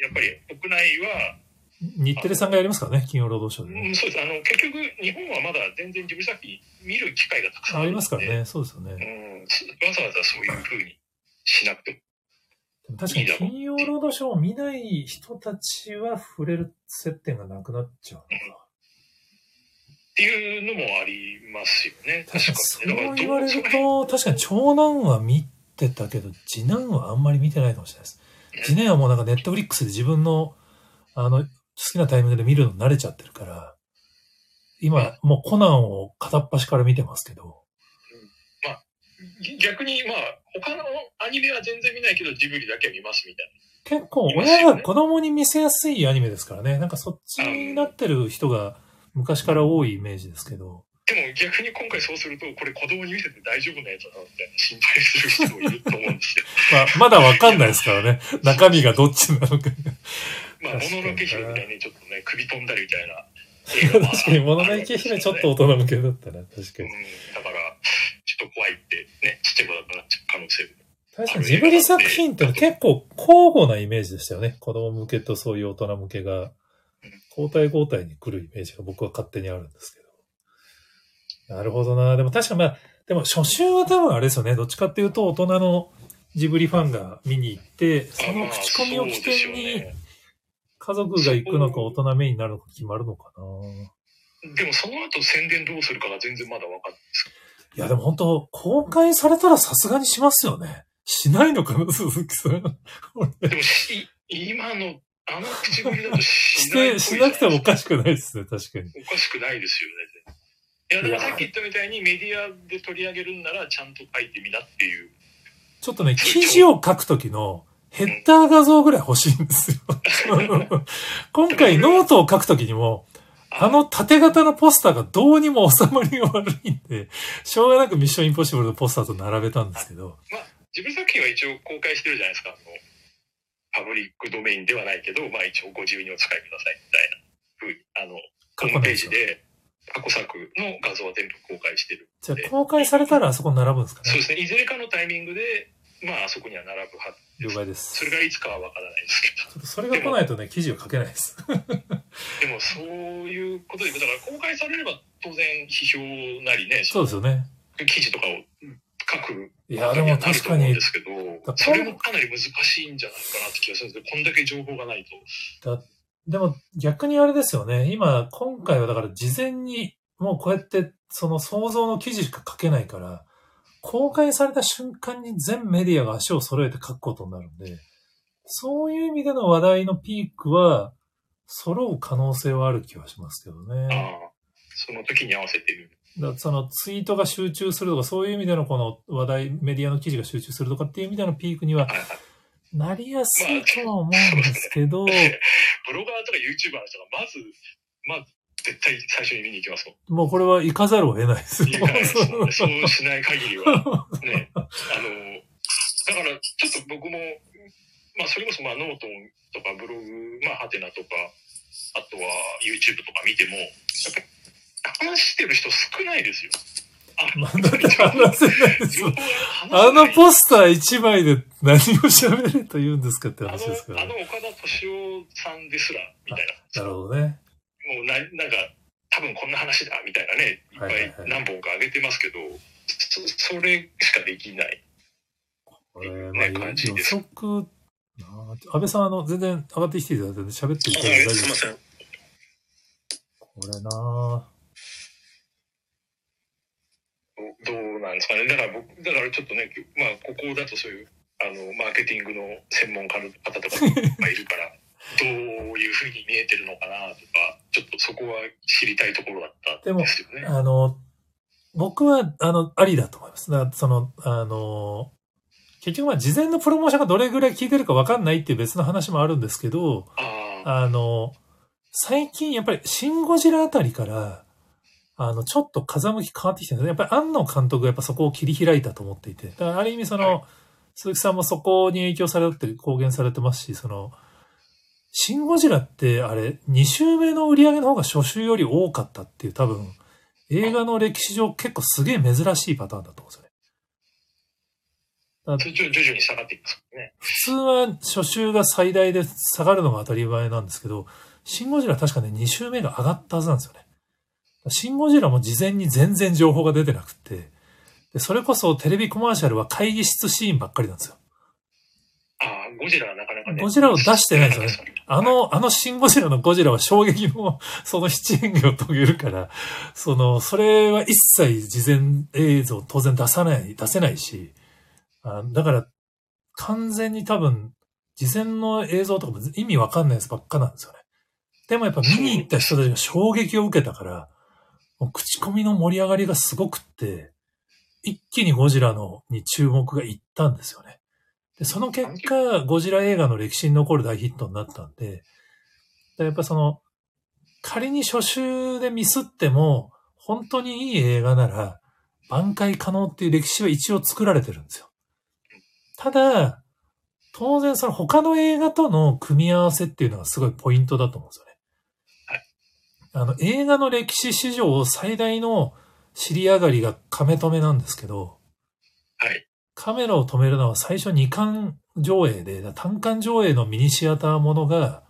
やっぱり国内は、日テレさんがやりますからね、金曜ロードショーでね。うん、そうです。あの、結局、日本はまだ全然ジブリ作品見る機会がたくさんありますからね。そうですよね。うん、わざわざそういう風にしなくても。確かに金曜ロードショーを見ない人たちは触れる接点がなくなっちゃうのか。っていうのもありますよね。確かにそう言われると、確かに長男は見てたけど、次男はあんまり見てないかもしれないです。次男はもうなんかネットフリックスで自分のあの、好きなタイミングで見るの慣れちゃってるから、今、もうコナンを片っ端から見てますけど、逆に、まあ、他のアニメは全然見ないけど、ジブリだけは見ますみたい結構親が子供に見せやすいアニメですからね。なんかそっちになってる人が昔から多いイメージですけど。な。でも逆に今回そうすると、これ子供に見せて大丈夫なやつだな、みたいな心配する人もいると思うんですよ。まあ、まだわかんないですからね。中身がどっちなのか。まあ、もののけ姫みたいにちょっとね、首飛んだりみたいな確かに、もののけ姫ちょっと大人向けだったな。確かに。うん、だから、ちょっと怖いってね、ちっちゃい子だとなっちゃう可能性も。確かにジブリ作品って結構交互なイメージでしたよね。子供向けとそういう大人向けが、交代交代に来るイメージが僕は勝手にあるんですけど。なるほどな。でも確かまあ、でも初週は多分あれですよね。どっちかっていうと大人のジブリファンが見に行って、その口コミを起点に家族が行くのか大人メインになるのか決まるのかな。でもその後宣伝どうするかが全然まだ分かんないですいやでも本当公開されたらさすがにしますよね。しないのかな、鈴木さん。でもし、今の、あの口ぶりだとししないしなくてもおかしくくないですね、確かに。おかしくないですよね。いや、でもさっき言ったみたいにメディアで取り上げるんならちゃんと書いてみなっていう。ちょっとね、記事を書くときのヘッダー画像ぐらい欲しいんですよ。今回ノートを書くときにも、あの縦型のポスターがどうにも収まりが悪いんで、しょうがなくミッションインポッシブルのポスターと並べたんですけど、まあ、自分作品は一応公開してるじゃないですか。あのパブリックドメインではないけど、まあ一応ご自由にお使いくださいみたいなふうに、あの、ホームページで過去作の画像は全部公開してる。じゃあ公開されたらあそこに並ぶんですかね。そうですね。いずれかのタイミングで、まああそこには並ぶはず。了解です。それがいつかはわからないですけど。ちょっとそれが来ないとね、記事を書けないです。でもそういうことで、だから公開されれば当然批評なりね、そうですよね。記事とかを書くいや、でも確かにで、すけどだ、それもかなり難しいんじゃないかなって気がするんですけど、こんだけ情報がないと。でも逆にあれですよね。今、今回はだから事前にもうこうやってその想像の記事しか書けないから、公開された瞬間に全メディアが足を揃えて書くことになるんで、そういう意味での話題のピークは揃う可能性はある気はしますけどあね。あ、その時に合わせてみる。だそのツイートが集中するとか、そういう意味でのこの話題、メディアの記事が集中するとかっていう意味でのピークには。なりやすいとは思うんですけど、ブロガーとか YouTuber の人がまず、まず絶対最初に見に行きますもん。もうこれは行かざるを得ないですよいいからそうそうしない限りは。ね。あの、だからちょっと僕も、まあそれこそまあノートとかブログ、まあはてなとか、あとは YouTube とか見ても、やっぱり話してる人少ないですよ。あまあ、だって話せないですよあないのポスター一枚で何を喋れと言うんですかって話ですからね。あの岡田敏夫さんですら、みたいな。なるほどね。もうな、なんか、多分こんな話だ、みたいなね、いっぱはいはいはいい何本か上げてますけど、そそれしかできない。これ、まあ、ね感じ予です測、なあ安倍さん、あの、全然上がってきていただいて、喋っていただいて大丈夫ですせん。これなあどうなんですかね。だから僕、だからちょっとね、まあ、ここだとそういう、あの、マーケティングの専門家の方とかがいるから、どういうふうに見えてるのかなとか、ちょっとそこは知りたいところだったんですよね。あの、僕は、あの、ありだと思います。だからその、あの、結局まあ事前のプロモーションがどれぐらい効いてるかわかんないっていう別の話もあるんですけど、あの、最近やっぱりシン・ゴジラあたりから、あの、ちょっと風向き変わってきてるんですね。やっぱり庵野監督がやっぱそこを切り開いたと思っていて。だからある意味その、はい鈴木さんもそこに影響されて公言されてますし、その、シン・ゴジラってあれ、2週目の売り上げの方が初週より多かったっていう多分、映画の歴史上結構すげえ珍しいパターンだと思うんですよね。徐々徐々に下がっていきますね。普通は初週が最大で下がるのが当たり前なんですけど、シン・ゴジラは確かね、2週目が上がったはずなんですよね。シン・ゴジラも事前に全然情報が出てなくって、でそれこそテレビコマーシャルは会議室シーンばっかりなんですよ。ああ、ゴジラはなかなかね。ゴジラを出してないですよねね あの、あのシン・ゴジラのゴジラは衝撃の その七演技を遂げるから、その、それは一切事前映像当然出さない、出せないし、あだから完全に多分、事前の映像とかも意味わかんないやつばっかなんですよね。でもやっぱ見に行った人たちが衝撃を受けたから、もう口コミの盛り上がりがすごくって、一気にゴジラのに注目がいったんですよね。で、その結果、ゴジラ映画の歴史に残る大ヒットになったんで、でやっぱその、仮に初週でミスっても、本当にいい映画なら、挽回可能っていう歴史は一応作られてるんですよ。ただ、当然その他の映画との組み合わせっていうのがすごいポイントだと思うんですよね。あの、映画の歴史史上最大の尻上がりがカメ止めなんですけど、はい。カメラを止めるのは最初2巻上映で、単巻上映のミニシアターものが、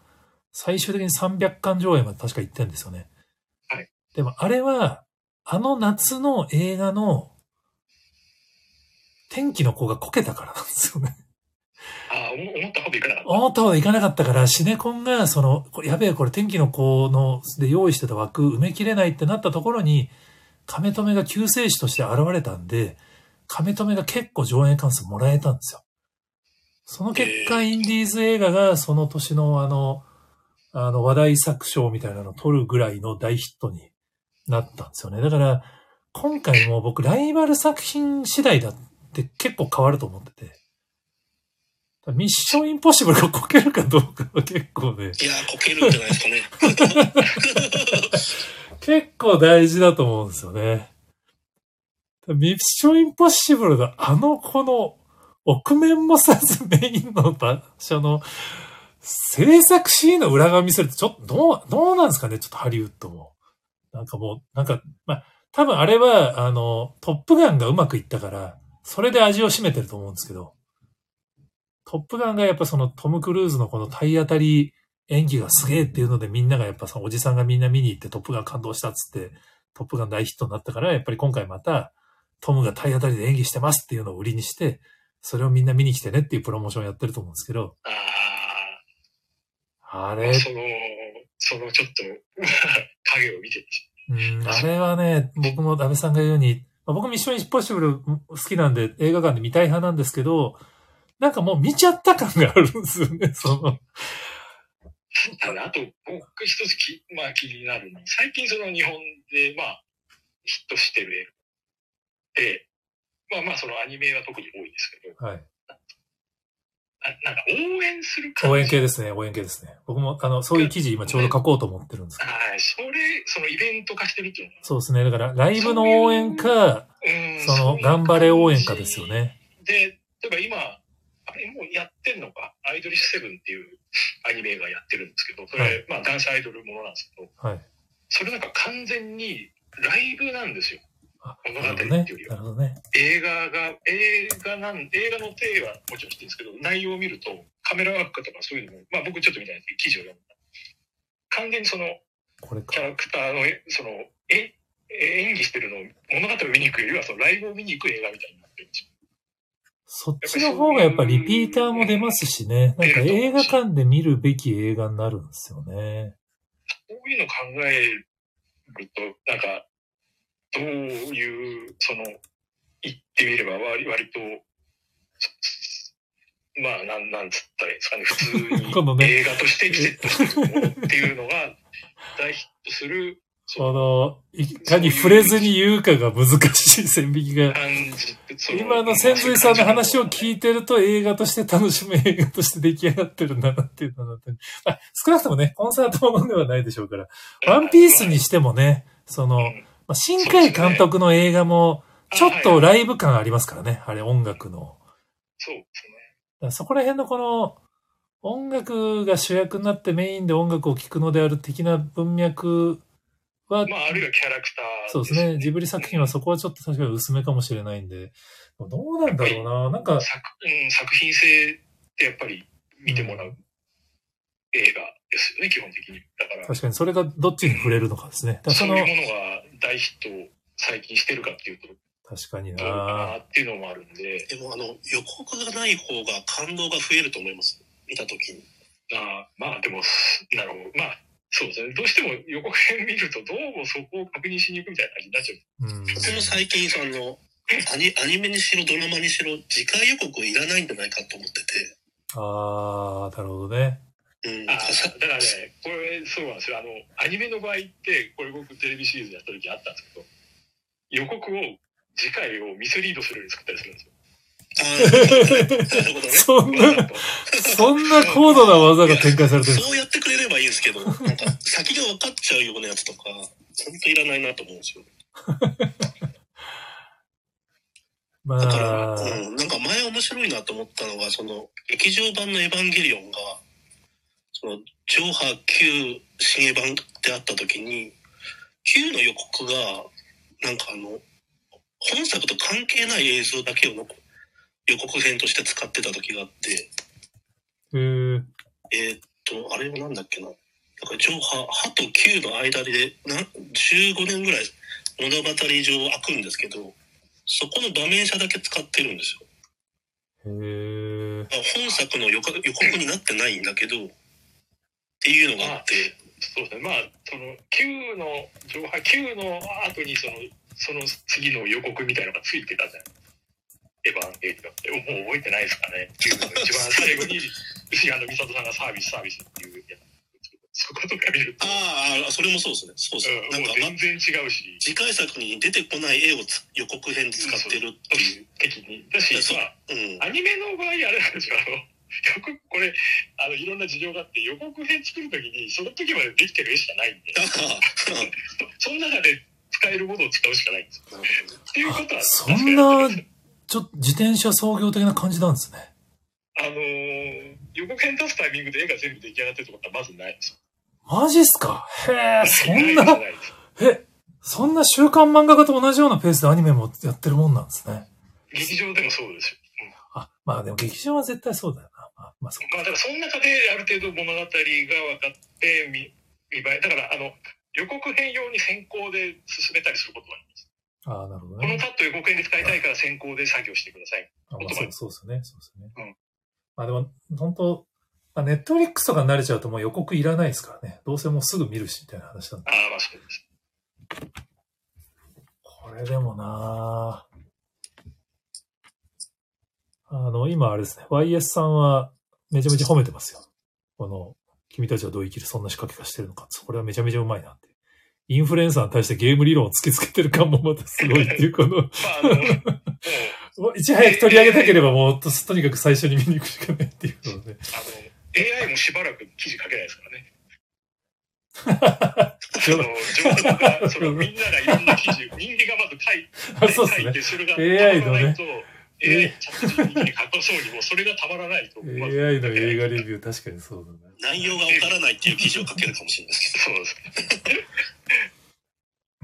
最終的に300巻上映まで確か行ってんですよね。はい。でもあれは、あの夏の映画の、天気の子がこけたからなんですよね。ああ、思思ったほどいかなかった。思ったほどいかなかったから、シネコンが、その、こやべえ、これ天気の子の、で用意してた枠埋めきれないってなったところに、亀止めが救世主として現れたんで、亀止めが結構上映関数もらえたんですよ。その結果、インディーズ映画がその年のあの、あの話題作賞みたいなのを取るぐらいの大ヒットになったんですよね。だから、今回も僕、ライバル作品次第だって結構変わると思ってて。ミッションインポッシブルがこけるかどうかは結構ね、いやー、こけるんじゃないですかね。結構大事だと思うんですよね。ミッションインポッシブルのあのこの、臆面もさずメインの場所の制作シーンの裏側見せるとちょっとどう、どうなんですかね？ちょっとハリウッドも。なんかもう、なんか、まあ、多分あれは、あの、トップガンがうまくいったから、それで味を占めてると思うんですけど、トップガンがやっぱそのトム・クルーズのこの体当たり演技がすげえっていうのでみんながやっぱそのおじさんがみんな見に行ってトップガン感動したっつって、トップガン大ヒットになったから、やっぱり今回またトムが体当たりで演技してますっていうのを売りにして、それをみんな見に来てねっていうプロモーションをやってると思うんですけど、ああ、あれ、その、そのちょっと、影を見てるうん、あ。れはね、僕も安倍さんが言うように、まあ僕ミッションインポッシブル好きなんで映画館で見たい派なんですけど、なんかもう見ちゃった感があるんですよね、その。ただ、あと、僕一つき、まあ気になるのは、最近その日本で、まあ、ヒットしてるまあまあそのアニメは特に多いですけど、はい。あなんか応援する感じ。応援系ですね、応援系ですね。僕も、あの、そういう記事今ちょうど書こうと思ってるんですけど。はい、それ、そのイベント化してるっていうのは、そうですね。だから、ライブの応援か、うんその、頑張れ応援かですよ。ね。で、例えば今、あれもうやってんのか、アイドリッシュセブンっていうアニメがやってるんですけど、それ、はいまあ男子アイドルものなんですけど、はい。それなんか完全にライブなんですよ。あ、物語っていうより。はなるほどね。映画が、映画なん、映画の体はもちろん知ってるんですけど、内容を見ると、カメラワークとかそういうのも、まあ僕ちょっとみたいな記事を読んだ。完全にその。キャラクターの、その、え、え演技してるのを物語を見に行くよりは、そのライブを見に行く映画みたいになってるんですよ。そっちの方がやっぱリピーターも出ますしね。なんか映画館で見るべき映画になるんですよね。こういうの考えると、なんか、どういう、その、言ってみれば割割と、そまあ、なん、なんつったらいいですかね、普通に 映画としてセットしてるっていうのが 大ヒットする、そこのの、いかに触れずに言うかが難しい線引きが。今の千髄さんの話を聞いいてると映画として楽しむ映画として出来上がってるんだなっていうのだっあ、少なくともね、コンサートものではないでしょうから。ワンピースにしてもね、その、まあ、新海監督の映画も、ちょっとライブ感ありますからね。あれ、音楽の。そうですね。そこら辺のこの、音楽が主役になってメインで音楽を聴くのである的な文脈は、まあ、あるいはキャラクター、そうですね。ジブリ作品はそこはちょっと確かに薄めかもしれないんで、どうなんだろうな。なんか、作うん、作品性ってやっぱり見てもらう映画ですよね、基本的に。だから、確かにそれがどっちに触れるのかですね。そのそういう、ものが大ヒットを最近してるかっていうと、確かにどうかなな。っていうのもあるんで、でも、あの、予告がない方が感動が増えると思います。見たときに。ああまあでも、なるほど。まあ、そうですね。どうしても予告編見ると、どうもそこを確認しに行くみたいな感じになっちゃう。うん。僕も最近、その、アニアニメにしろドラマにしろ次回予告いらないんじゃないかと思ってて。あー、なるほどね。うん。あさだからね、これ、そうなんですよ。あの、アニメの場合って、これ僕テレビシリーズやった時あったんですけど、予告を、次回をミスリードするように作ったりするんですよ。ね。そんな、そんな高度な技が展開されてるんですそうやってくれればいいんですけど、なんか先が分かっちゃうようなやつとか、本当いらないなと思うんですよ。まだから、あ、うん、なんか前面白いなと思ったのが、その、劇場版のエヴァンゲリオンが、その、上波旧新エヴァンであった時に、旧の予告が、なんかあの、本作と関係ない映像だけをの予告編として使ってた時があって、えー、えーっと、あれはなんだっけな。だから上波、歯と9の間で、な15年ぐらい物語上開くんですけど、そこの場面車だけ使ってるんですよ。えー、あ本作の予告予告になってないんだけど、っていうのがあって、そうですね。まあ、その、9の、上波9の後にその、その次の予告みたいなのがついてたじゃないエヴァンゲリオンって。もう覚えてないですかね。9の一番最後に、牛あの、美里さんがサービスサービスっていうやつ。そことか見ると、ああ、それもそうですね。そうそう。うん、なんか、全然違うし、次回作に出てこない絵をつ予告編で使ってるっていう。的に。だし、まあ、うん。アニメの場合あれなんですよ。あの、予告、これ、あの、いろんな事情があって、予告編作るときに、その時までできてる絵しかないんで、その中で使えるものを使うしかないんですよ。っていうことは、そんな、ちょっと自転車創業的な感じなんですね。あのー予告編出すタイミングで絵が全部出来上がってるってことはまずないです。マジっすか？へえ、そんな、なえ、そんな週刊漫画家と同じようなペースでアニメもやってるもんなんですね。劇場でもそうですよ。あ、まあでも劇場は絶対そうだよな。まあ、まあそうまあ、だからその中である程度物語が分かって、見、見栄え、だから、あの、予告編用に先行で進めたりすることはあります。ああ、なるほどこのね。カット予告編で使いたいから先行で作業してください。あまあ、そうそうですよね。そうですよね。うんまあでも、本当まあ、ネットフリックスとかに慣れちゃうともう予告いらないですからね。どうせもうすぐ見るし、みたいな話なんで。ああ、まあそうです。これでもなあの、今あれですね。YS さんはめちゃめちゃ褒めてますよ。この、君たちはどう生きるそんな仕掛けがしてるのか。これはめちゃめちゃうまいなって。インフルエンサーに対してゲーム理論を突きつけてる感もまたすごいっていう、この、まあ、あの、もう、いち早く取り上げたければもう、ととにかく最初に見に行くしかないっていうので。あの、AI もしばらく記事書けないですからね。あの、情報が、その、みんながいろんな記事、人間がまず書いあそうですね。書いて、それが AI のね AI チャット GPT に書かそうにも、それがたまらないと。まず AI の映画レビュー確かにそうだね。内容がわからないっていう記事を書けるかもしれないですけそうです。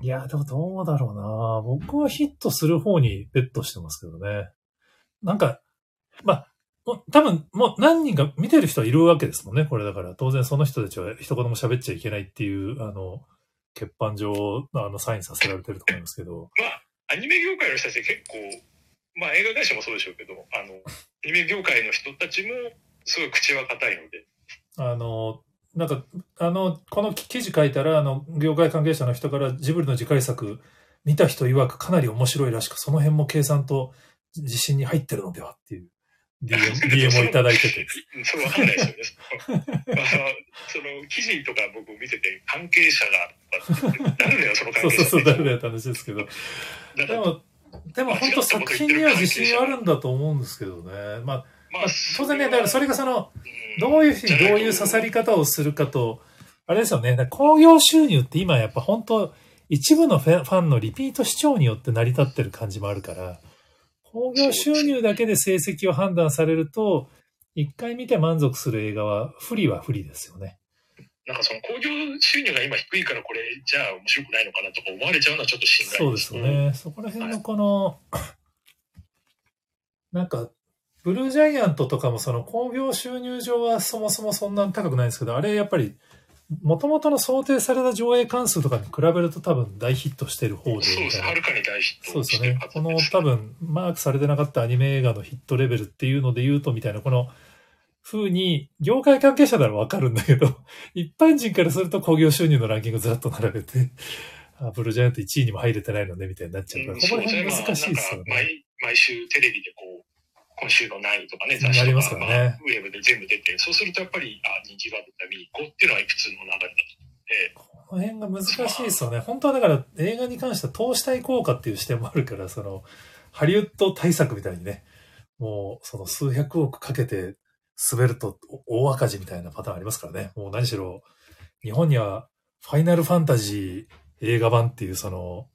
いや、でもどうだろうな僕はヒットする方にベットしてますけどね。なんか、まあ、もう多分、もう何人か見てる人はいるわけですもんね。これだから、当然その人たちは一言も喋っちゃいけないっていう、あの、欠板上、あの、サインさせられてると思いますけど。まあ、アニメ業界の人たち結構、まあ映画会社もそうでしょうけど、あの、アニメ業界の人たちも、すごい口は硬いので、あの、なんか、あの、この記事書いたら、あの、業界関係者の人からジブリの次回作、見た人曰くかなり面白いらしく、その辺も計算と自信に入ってるのではっていう DM, DM をいただいてて。それわかんないですよね。まあ、その、記事とか僕見てて、関係者が、誰だよ、その関係者そうそうそう、誰だよって話ですけど。でも、でも本当作品には自信あるんだと思うんですけどね。まあ、ままあ、当然ね、だからそれがその、どういうふうにどういう刺さり方をするかと、あれですよね、興行収入って今やっぱ本当一部のファンのリピート視聴によって成り立ってる感じもあるから、興行収入だけで成績を判断されると、一回見て満足する映画は不利は不利ですよね。なんかその興行収入が今低いからこれじゃあ面白くないのかなとか思われちゃうのはちょっと心外そうですよね。そこら辺のこの、なんか、ブルージャイアントとかもその興行収入上はそもそもそんなに高くないんですけど、あれやっぱり、もともとの想定された上映関数とかに比べると多分大ヒットしてる方で。そうです。はるかに大ヒッそうトしてるは。ずですよねこの。多分、マークされてなかったアニメ映画のヒットレベルっていうので言うとみたいな、この風に、業界関係者ならわかるんだけど、一般人からすると興行収入のランキングずらっと並べて、あブルージャイアント1位にも入れてないのね、みたいになっちゃう。から、ここら辺難しいですよね。毎毎週テレビでこう、今週の何位とかね、気になりますからね。まあウェブで全部出て、そうするとやっぱり、あ、人気が出たら見に行こうっていうのは普通の流れだと思この辺が難しいですよね。本当はだから映画に関しては投資対効果っていう視点もあるから、その、ハリウッド対策みたいにね、もうその数百億かけて滑ると大赤字みたいなパターンありますからね。もう何しろ、日本にはファイナルファンタジー映画版っていうその、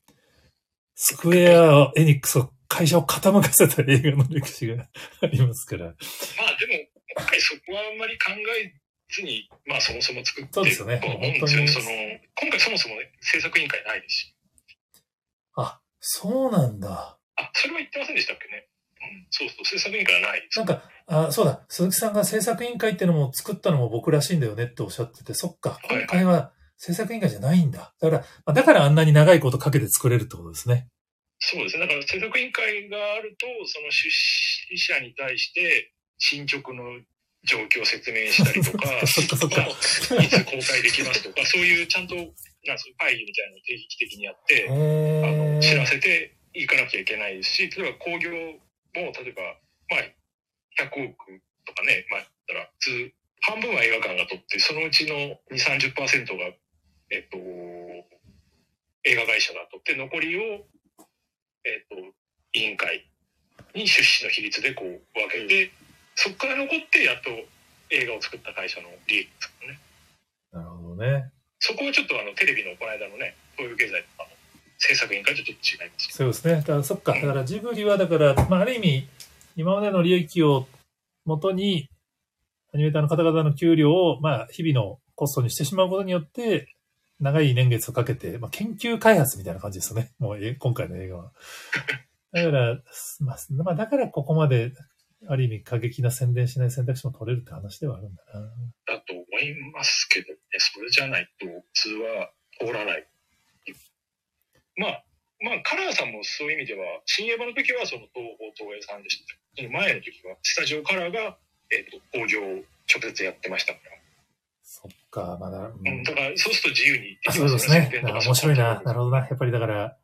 スクエア・エニックスを会社を傾かせた映画の歴史がありますから。う。まあでも、今回そこはあんまり考えずに、まあそもそも作ってそうですよねと思うんですよね。本当にその、今回そもそもね、制作委員会ないですし。あ、そうなんだ。あ、それは言ってませんでしたっけね。うん、そうそう、制作委員会はない。なんか、あ、そうだ、鈴木さんが制作委員会っていうのも作ったのも僕らしいんだよねっておっしゃってて、そっか、今回は制作委員会じゃないんだ。だから、まあだからあんなに長いことかけて作れるってことですね。そうですね。だから制作委員会があると、その出資者に対して進捗の状況を説明したりとか、そっかそっか。いつ公開できますとか、そういうちゃんと、なんすか会議みたいなのを定期的にやって、あの知らえせていかなきゃいけないですし、例えば興行も、例えば、まあ、100億とかね、まあ、だったら、普通、半分は映画館が取って、そのうちの2、30%が、えっと、映画会社が取って、残りを、えっと、委員会に出資の比率でこう分けて、そこから残って、やっと映画を作った会社の利益ですからね。ー、なるほどね。そこはちょっとあの、テレビのこの間のね、東洋経済とかの制作委員会とちょっと違います。そうですね。だからそっか。だからジブリは、だから、まあある意味、今までの利益を元に、アニメーターの方々の給料を、まあ日々のコストにしてしまうことによって、長い年月をかけて、まあ、研究開発みたいな感じですよね。もう今回の映画は。だから、まあ、まあ、だからここまで、ある意味過激な宣伝しない選択肢も取れるって話ではあるんだな。だと思いますけどね、それじゃないと普通は通らない。まあ、まあ、カラーさんもそういう意味では、新エヴァの時はその東宝東映さんでした。その前の時は、スタジオカラーが、えっ、と、工業を直接やってましたから。そっか、まだ、ううん、だから、そうすると自由にあそうですね。面白いな。なるほほどな。やっぱりだから、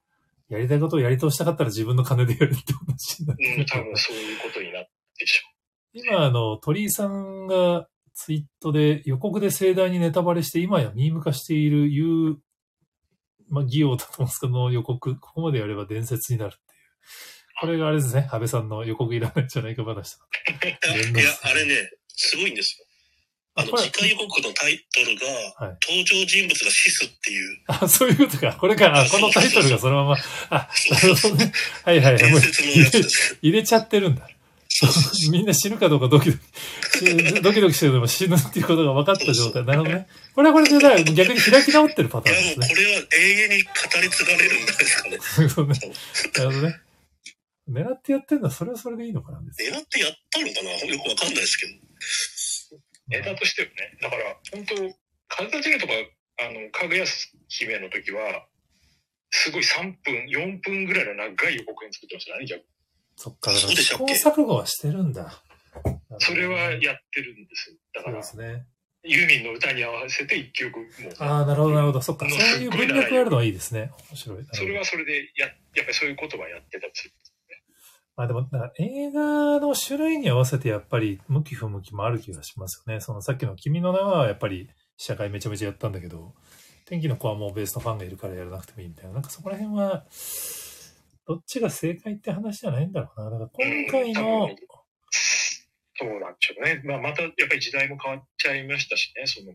やりたいことをやり通したかったら自分の金でやるって話になってうん、多分そういうことになってでしょ今、あの、鳥居さんがツイートで予告で盛大にネタバレして、今やミーム化している、いう、まあ、技用だと思うんですけど、の予告、ここまでやれば伝説になるっていう。これがあれですね、安倍さんの予告いらないんじゃないか話だ。いや、あれね、すごいんですよ。あの、次回予告のタイトルが、はい登場人物がシスっていう、あ、そういうことか。これか。あこのタイトルがそのまま、あ、なるほどね。はいはいはい。もう。入れちゃってるんだ。みんな死ぬかどうかドキドキ、しドキドキしてるでも死ぬっていうことが分かった状態。なるほどね。これはこれで、逆に開き直ってるパターンいや、もうですね。これは永遠に語り継がれるんですか ね。なるほどね。なるほどね。狙ってやってるのはそれはそれでいいのかなんです狙ってやったのかなよくわかんないですけど。ネタとしてはね。だから、本当カズタチゲとか、あの、かぐや姫の時は、すごい3分、4分ぐらいの長い予告編作ってましたね、逆にそっか、だかそうら試行錯誤はしてるんだ。それはやってるんですよ。だそうから、ですね。ユーミンの歌に合わせて一曲もう、ああ、なるほど、なるほど。そっか。もそうういう文脈があるのはいいですね。面白い。それはそれでや、やっぱりそういうことはやってたりする。まあでも、映画の種類に合わせてやっぱり向き不向きもある気がしますよね。そのさっきの君の名はやっぱり試写会めちゃめちゃやったんだけど、天気の子はもうベースのファンがいるからやらなくてもいいみたいな。なんかそこら辺は、どっちが正解って話じゃないんだろうな。だから今回の、うんそうなんでしょうね。まあ、またやっぱり時代も変わっちゃいましたしね、その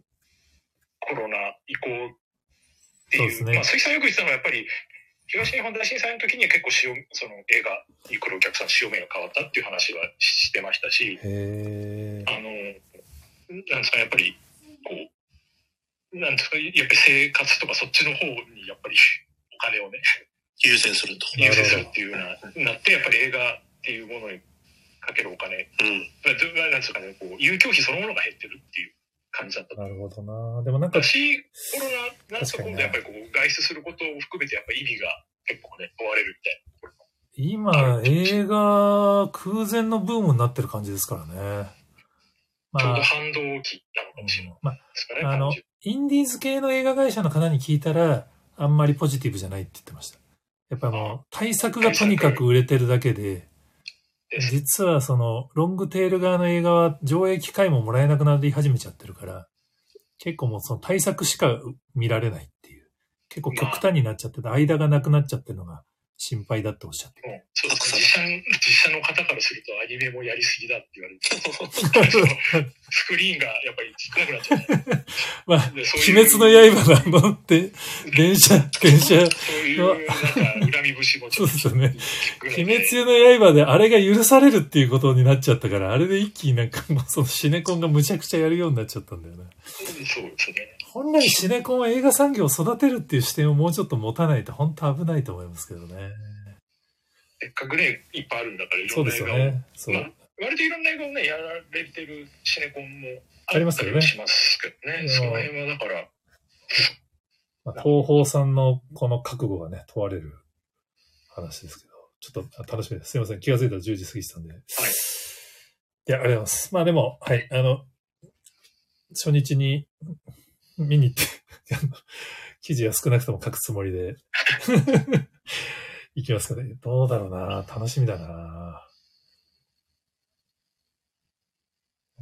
コロナ以降っていう。そうですねまあ、鈴木さんよく言ってたのはやっぱり東日本大震災の時には結構潮その映画に来るお客さん潮目が変わったっていう話はしてましたし、へあの、なんですか、やっぱり、こう、なんですか、やっぱり生活とかそっちの方にやっぱりお金をね、優先すると。優先するっていうような、なって、やっぱり映画っていうものにかけるお金、うん。まあなんですかね、こう、遊興費そのものが減ってるっていう感じだったなるほどな。でもなんかだ、し、コロナなんか今度やっぱりこう、外出することを含めてやっぱり意味が結構ね、問われるみたいな。今、映画空前のブームになってる感じですからね。まちょうどあ、反動期なのかもしれないまあ。あのインディーズ系の映画会社の方に聞いたら、あんまりポジティブじゃないって言ってました。やっぱりもう、対策がとにかく売れてるだけで。実はその、ロングテール側の映画は上映機会ももらえなくなり始めちゃってるから、結構もうその対策しか見られないっていう。結構極端になっちゃってた、間がなくなっちゃってるのが心配だっておっしゃって。もうそうですね実写の実写の方からするとアニメもやりすぎだって言われて、スクリーンがやっぱり少なくなっちゃう。まあ、鬼滅の刃なのって、電車、電車、そういう、なんか、恨み節もちょっとそうですね聞くので。鬼滅の刃であれが許されるっていうことになっちゃったから、あれで一気になんか もうそのシネコンがむちゃくちゃやるようになっちゃったんだよね。そうですね。本来シネコンは映画産業を育てるっていう視点をもうちょっと持たないと本当危ないと思いますけどね。せっかくね、いっぱいあるんだから、いそうですろんな映画を。よね。まあ、割といろんな映画をね、やられてるシネコンもありますよねますけどね。うんその辺はだから、まあ、東宝さんのこの覚悟がね、問われる話ですけど、ちょっと楽しみです。すいません。気がついたら10時過ぎてたんで。はい。いや、ありがとうございます。まあでも、はい。あの、初日に見に行って、記事は少なくとも書くつもりで、行きますかね。どうだろうな。楽しみだな。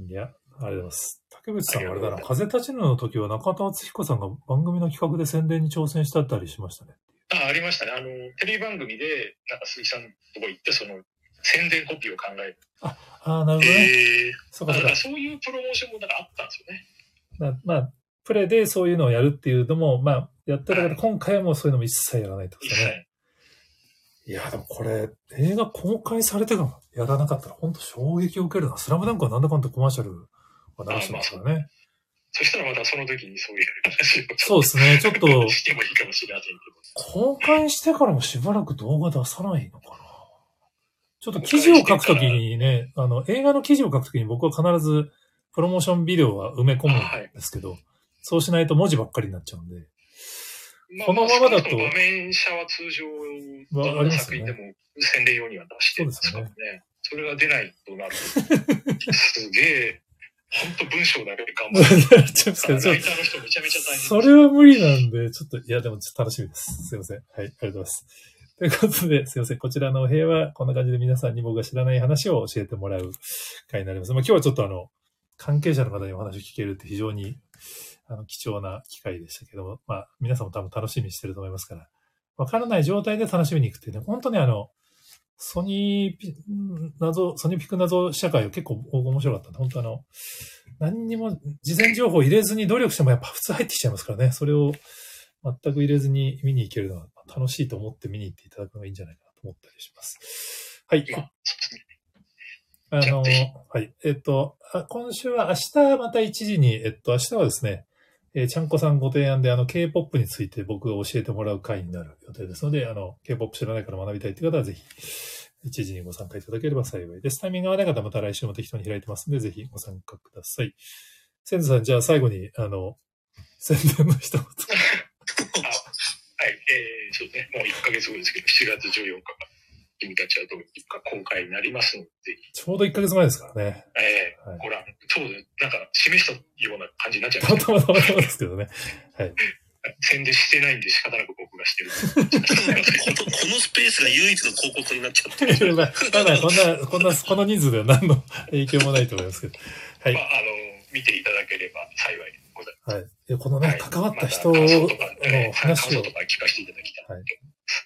いや、ありがとうございます。竹内さんはあれだな。風立ちぬの時は中田敦彦さんが番組の企画で宣伝に挑戦したったりしましたね。あ、ありましたね。あの、テレビ番組で、なんか鈴木さんのとこ行って、その、宣伝コピーを考える。ああ、なるほどね。えそうかそうか。そういうプロモーションもなんかあったんですよね。なまあ、プレイでそういうのをやるっていうのも、まあ、やってたけど、今回はもうそういうのも一切やらないってことですね。いや、でもこれ、映画公開されてからやらなかったら、本当衝撃を受けるな。スラムダンクはなんだかんだコマーシャルは流してますからね。そしたらまたその時にそういう話をそうですね。ちょっと、してもいいかもしれませんけ公開してからもしばらく動画出さないのかな。ちょっと記事を書くときにね、あの、映画の記事を書くときに僕は必ずプロモーションビデオは埋め込むんですけど、そうしないと文字ばっかりになっちゃうんで。ど。このままだと場面車は通常、まあどんな作品でも宣伝用には出してるんですからね。それが出ないとなると、すげえ、本当文章だけで頑張る。ちょっライターの人めちゃめちゃ大変それは無理なんで、ちょっと、いや、でもちょっと楽しみです。すいません。はい、ありがとうございます。ということで、すいません。こちらのお部屋は、こんな感じで皆さんに僕が知らない話を教えてもらう会になります。まあ、今日はちょっとあの、関係者の方にお話を聞けるって非常に、あの、貴重な機会でしたけども、まあ、皆さんも多分楽しみにしてると思いますから、わからない状態で楽しみに行くっていうね、本当にあの、ソニーピ、謎、ソニーピク謎社会は結構面白かったんで、本当あの、何にも事前情報入れずに努力してもやっぱ普通入ってきちゃいますからね。それを全く入れずに見に行けるのは楽しいと思って見に行っていただくのがいいんじゃないかなと思ったりします。はい。まあ、の、はい。えっと、あ今週は明日また1時に、えっと、明日はですね、えーちゃんこさんご提案で、あの、K-POP について僕が教えてもらう会になる予定ですので、あの、K-POP 知らないから学びたいという方はぜひ、1時にご参加いただければ幸いです。タイミング合わない方はまた来週も適当に開いてますので、ぜひご参加ください。千住さん、じゃあ最後に、あの、宣伝の一言。はい、えー、そうね、もう1ヶ月後ですけど、7月14日、君たちはどういうか公開になりますので、ちょうど1ヶ月前ですからね。えーはいご覧、そうです。なんか、示したような感じになっちゃいたまたたまたまですけどね。はい。宣伝してないんで仕方なく僕がしてる。このこのスペースが唯一の広告になっちゃってる。まだこんな、こんな、この人数では何の影響もないと思いますけど。はいま。あ、あの、見ていただければ幸いでございます。はい。でこのね、はい関わった人の話を想とか聞かせていただきたい。はい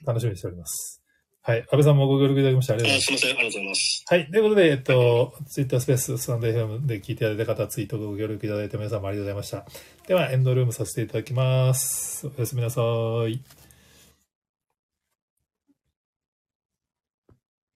楽しみにしております。はい。安倍さんもご協力いただきましてありがとうございます。あすみません、ありがとうございます。はい。ということで、えっと、ツイッタースペース、スタンド FM で聞いていただいた方、ツイートご協力いただいた皆さんもありがとうございました。では、エンドルームさせていただきます。おやすみなさい。